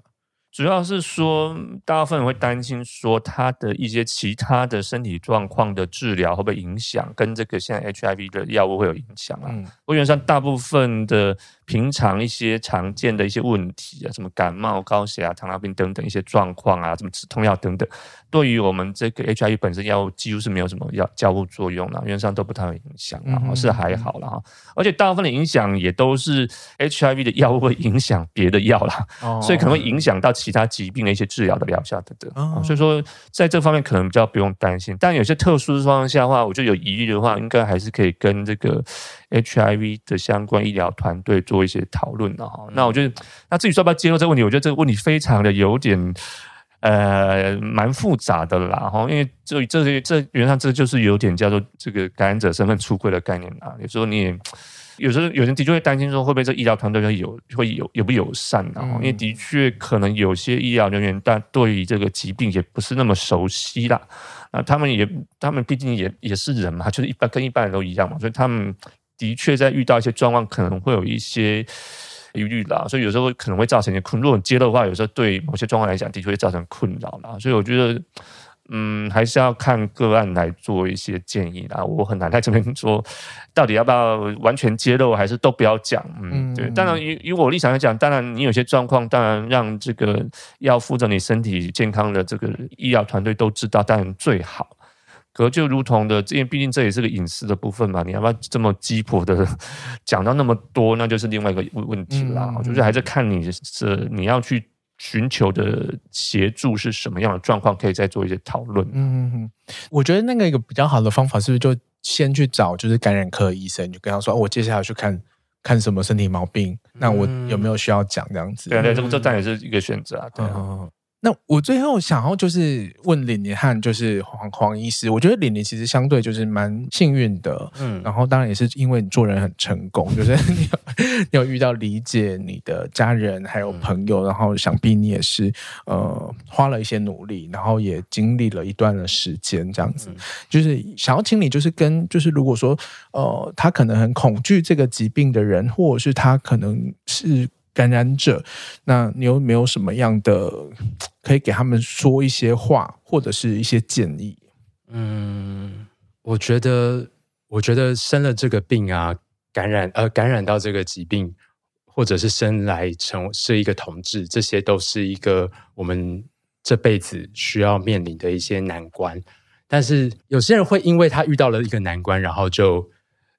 主要是说，大部分人会担心说，他的一些其他的身体状况的治疗会不会影响，跟这个现在 HIV 的药物会有影响啊。嗯，我原上大部分的。平常一些常见的一些问题啊，什么感冒、高血压、糖尿病等等一些状况啊，什么止痛药等等，对于我们这个 HIV 本身药物几乎是没有什么药交互作用的，原则上都不太有影响啊，嗯、是还好啦。而且大部分的影响也都是 HIV 的药物会影响别的药啦，哦、所以可能会影响到其他疾病的一些治疗的疗效等等。哦、所以说在这方面可能比较不用担心，但有些特殊的状况下的话，我就有疑虑的话，应该还是可以跟这个 HIV 的相关医疗团队做。一些讨论的哈，那我觉得，那至于说要不要揭露这个问题，我觉得这个问题非常的有点呃蛮复杂的啦哈，因为这这些这原则上这就是有点叫做这个感染者身份出柜的概念啊。有时候你也有时候有人的确会担心说，会不会这医疗团队会有会有有不友善啊？因为的确可能有些医疗人员但对于这个疾病也不是那么熟悉啦啊，他们也他们毕竟也也是人嘛，就是一般跟一般人都一样嘛，所以他们。的确，在遇到一些状况，可能会有一些疑虑啦，所以有时候可能会造成一些困。如果揭露的话，有时候对某些状况来讲，的确会造成困扰啦。所以我觉得，嗯，还是要看个案来做一些建议啦。我很难在这边说，到底要不要完全揭露，还是都不要讲。嗯，对。当然，以以我立场来讲，当然你有些状况，当然让这个要负责你身体健康的这个医疗团队都知道，当然最好。可就如同的，因为毕竟这也是个隐私的部分嘛，你要不要这么鸡婆的 讲到那么多，那就是另外一个问题啦。嗯、就是还是看你是你要去寻求的协助是什么样的状况，可以再做一些讨论。嗯嗯，我觉得那个一个比较好的方法是不是就先去找就是感染科医生，就跟他说，哦，我接下来去看看什么身体毛病，那我有没有需要讲这样子？对对，这这当然也是一个选择啊。对啊。嗯那我最后想要就是问李林和就是黄黄医师，我觉得李林其实相对就是蛮幸运的，嗯，然后当然也是因为你做人很成功，就是你有你有遇到理解你的家人还有朋友，然后想必你也是呃花了一些努力，然后也经历了一段的时间这样子，就是想要请你就是跟就是如果说呃他可能很恐惧这个疾病的人，或者是他可能是。感染者，那你有没有什么样的 可以给他们说一些话，或者是一些建议？嗯，我觉得，我觉得生了这个病啊，感染呃感染到这个疾病，或者是生来成是一个同志，这些都是一个我们这辈子需要面临的一些难关。但是有些人会因为他遇到了一个难关，然后就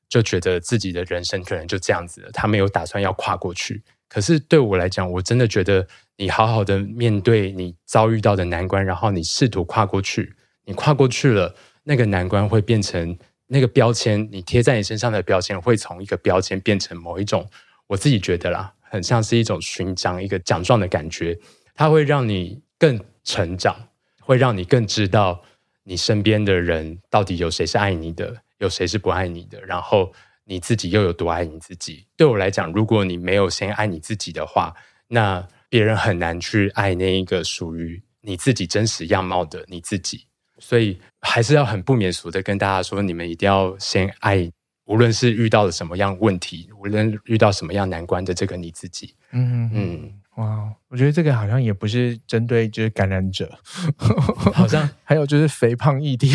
就觉得自己的人生可能就这样子了，他没有打算要跨过去。可是对我来讲，我真的觉得你好好的面对你遭遇到的难关，然后你试图跨过去，你跨过去了，那个难关会变成那个标签，你贴在你身上的标签会从一个标签变成某一种，我自己觉得啦，很像是一种勋章，一个奖状的感觉，它会让你更成长，会让你更知道你身边的人到底有谁是爱你的，有谁是不爱你的，然后。你自己又有多爱你自己？对我来讲，如果你没有先爱你自己的话，那别人很难去爱那一个属于你自己真实样貌的你自己。所以还是要很不免俗的跟大家说，你们一定要先爱，无论是遇到了什么样问题，无论遇到什么样难关的这个你自己。嗯嗯，哇，我觉得这个好像也不是针对就是感染者，好像还有就是肥胖议题。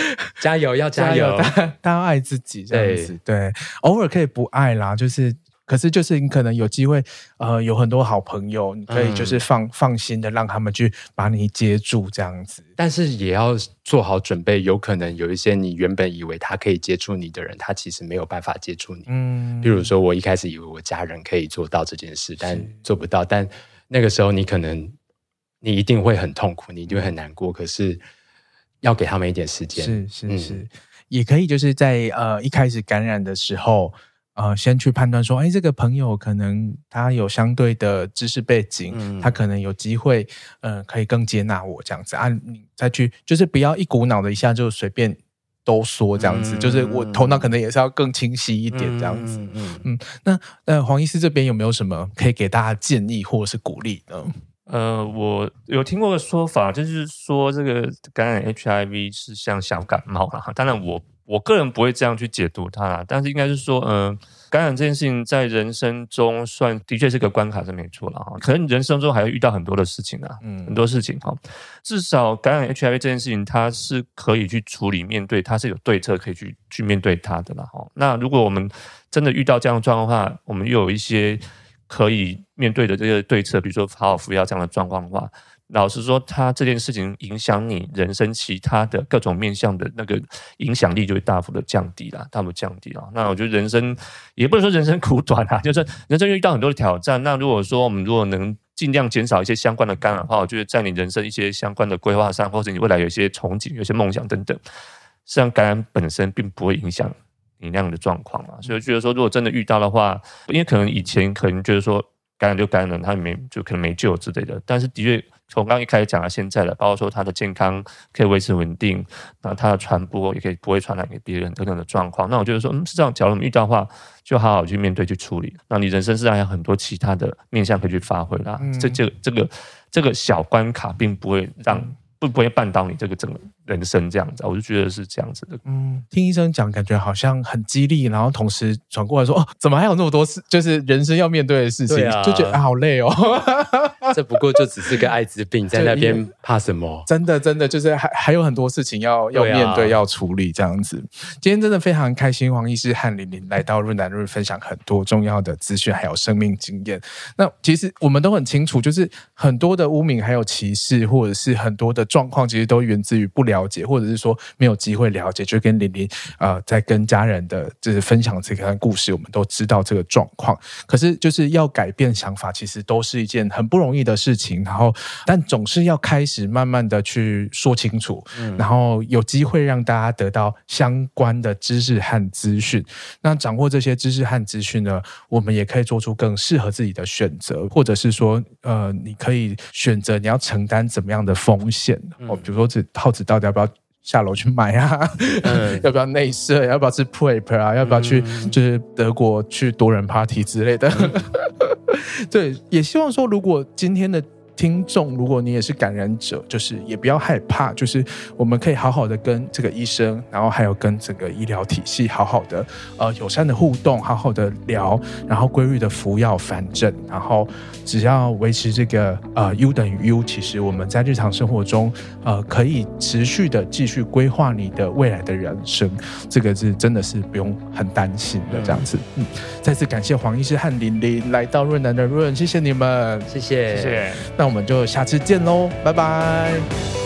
加油，要加油！大家要爱自己，这样子对，对。偶尔可以不爱啦，就是可是就是你可能有机会，呃，有很多好朋友，你可以就是放、嗯、放心的让他们去把你接住这样子。但是也要做好准备，有可能有一些你原本以为他可以接触你的人，他其实没有办法接触你。嗯，比如说我一开始以为我家人可以做到这件事，但做不到。但那个时候你可能你一定会很痛苦，你一定会很难过。可是要给他们一点时间，是是是、嗯，也可以就是在呃一开始感染的时候。呃，先去判断说，哎，这个朋友可能他有相对的知识背景，嗯、他可能有机会，呃，可以更接纳我这样子啊。你再去，就是不要一股脑的一下就随便都说这样子，嗯、就是我头脑可能也是要更清晰一点这样子。嗯嗯，嗯。那呃，黄医师这边有没有什么可以给大家建议或者是鼓励呢？呃，我有听过个说法，就是说这个感染 HIV 是像小感冒啦。当然我。我个人不会这样去解读它，但是应该是说，嗯、呃，感染这件事情在人生中算的确是个关卡是没错了哈。可能人生中还会遇到很多的事情啊，嗯，很多事情哈。至少感染 HIV 这件事情，它是可以去处理、面对，它是有对策可以去去面对它的了哈。那如果我们真的遇到这样的状况的话，我们又有一些可以面对的这个对策，比如说好好服药这样的状况的话。老实说，他这件事情影响你人生其他的各种面向的那个影响力就会大幅的降低了，大幅降低了。那我觉得人生也不能说人生苦短啊，就是人生遇到很多的挑战。那如果说我们如果能尽量减少一些相关的干扰的话，我觉得在你人生一些相关的规划上，或者你未来有一些憧憬、有些梦想等等，实际上感染本身并不会影响那样的状况嘛。所以我觉得说，如果真的遇到的话，因为可能以前可能觉得说感染就感染，他没就可能没救之类的，但是的确。从刚刚一开始讲到现在了，包括说他的健康可以维持稳定，那他的传播也可以不会传染给别人等等的状况。那我觉得说，嗯，是这样。假如我们遇到的话，就好好去面对去处理。那你人生是还有很多其他的面向可以去发挥啦。嗯、这这这个这个小关卡，并不会让。嗯不不会绊倒你这个整个人生这样子，我就觉得是这样子的。嗯，听医生讲，感觉好像很激励，然后同时转过来说，哦，怎么还有那么多事，就是人生要面对的事情，啊、就觉得、啊、好累哦。这不过就只是个艾滋病，在那边怕什么？真的真的就是还还有很多事情要要面对、啊、要处理这样子。今天真的非常开心，黄医师和玲玲来到润南润分享很多重要的资讯，还有生命经验。那其实我们都很清楚，就是很多的污名还有歧视，或者是很多的。状况其实都源自于不了解，或者是说没有机会了解。就跟玲玲呃，在跟家人的就是分享这个故事，我们都知道这个状况。可是就是要改变想法，其实都是一件很不容易的事情。然后，但总是要开始慢慢的去说清楚，嗯、然后有机会让大家得到相关的知识和资讯。那掌握这些知识和资讯呢，我们也可以做出更适合自己的选择，或者是说，呃，你可以选择你要承担怎么样的风险。哦，比如说这耗子到底要不要下楼去买啊？嗯、要不要内射？要不要吃 PrEP 啊？要不要去就是德国去多人 party 之类的？嗯、对，也希望说，如果今天的。听众，如果你也是感染者，就是也不要害怕，就是我们可以好好的跟这个医生，然后还有跟整个医疗体系好好的呃友善的互动，好好的聊，然后规律的服药反正，然后只要维持这个呃 U 等于 U，其实我们在日常生活中呃可以持续的继续规划你的未来的人生，这个是真的是不用很担心的这样子。嗯，再次感谢黄医师和玲玲来到润南的润，谢谢你们，谢谢谢谢。那我们就下次见喽，拜拜。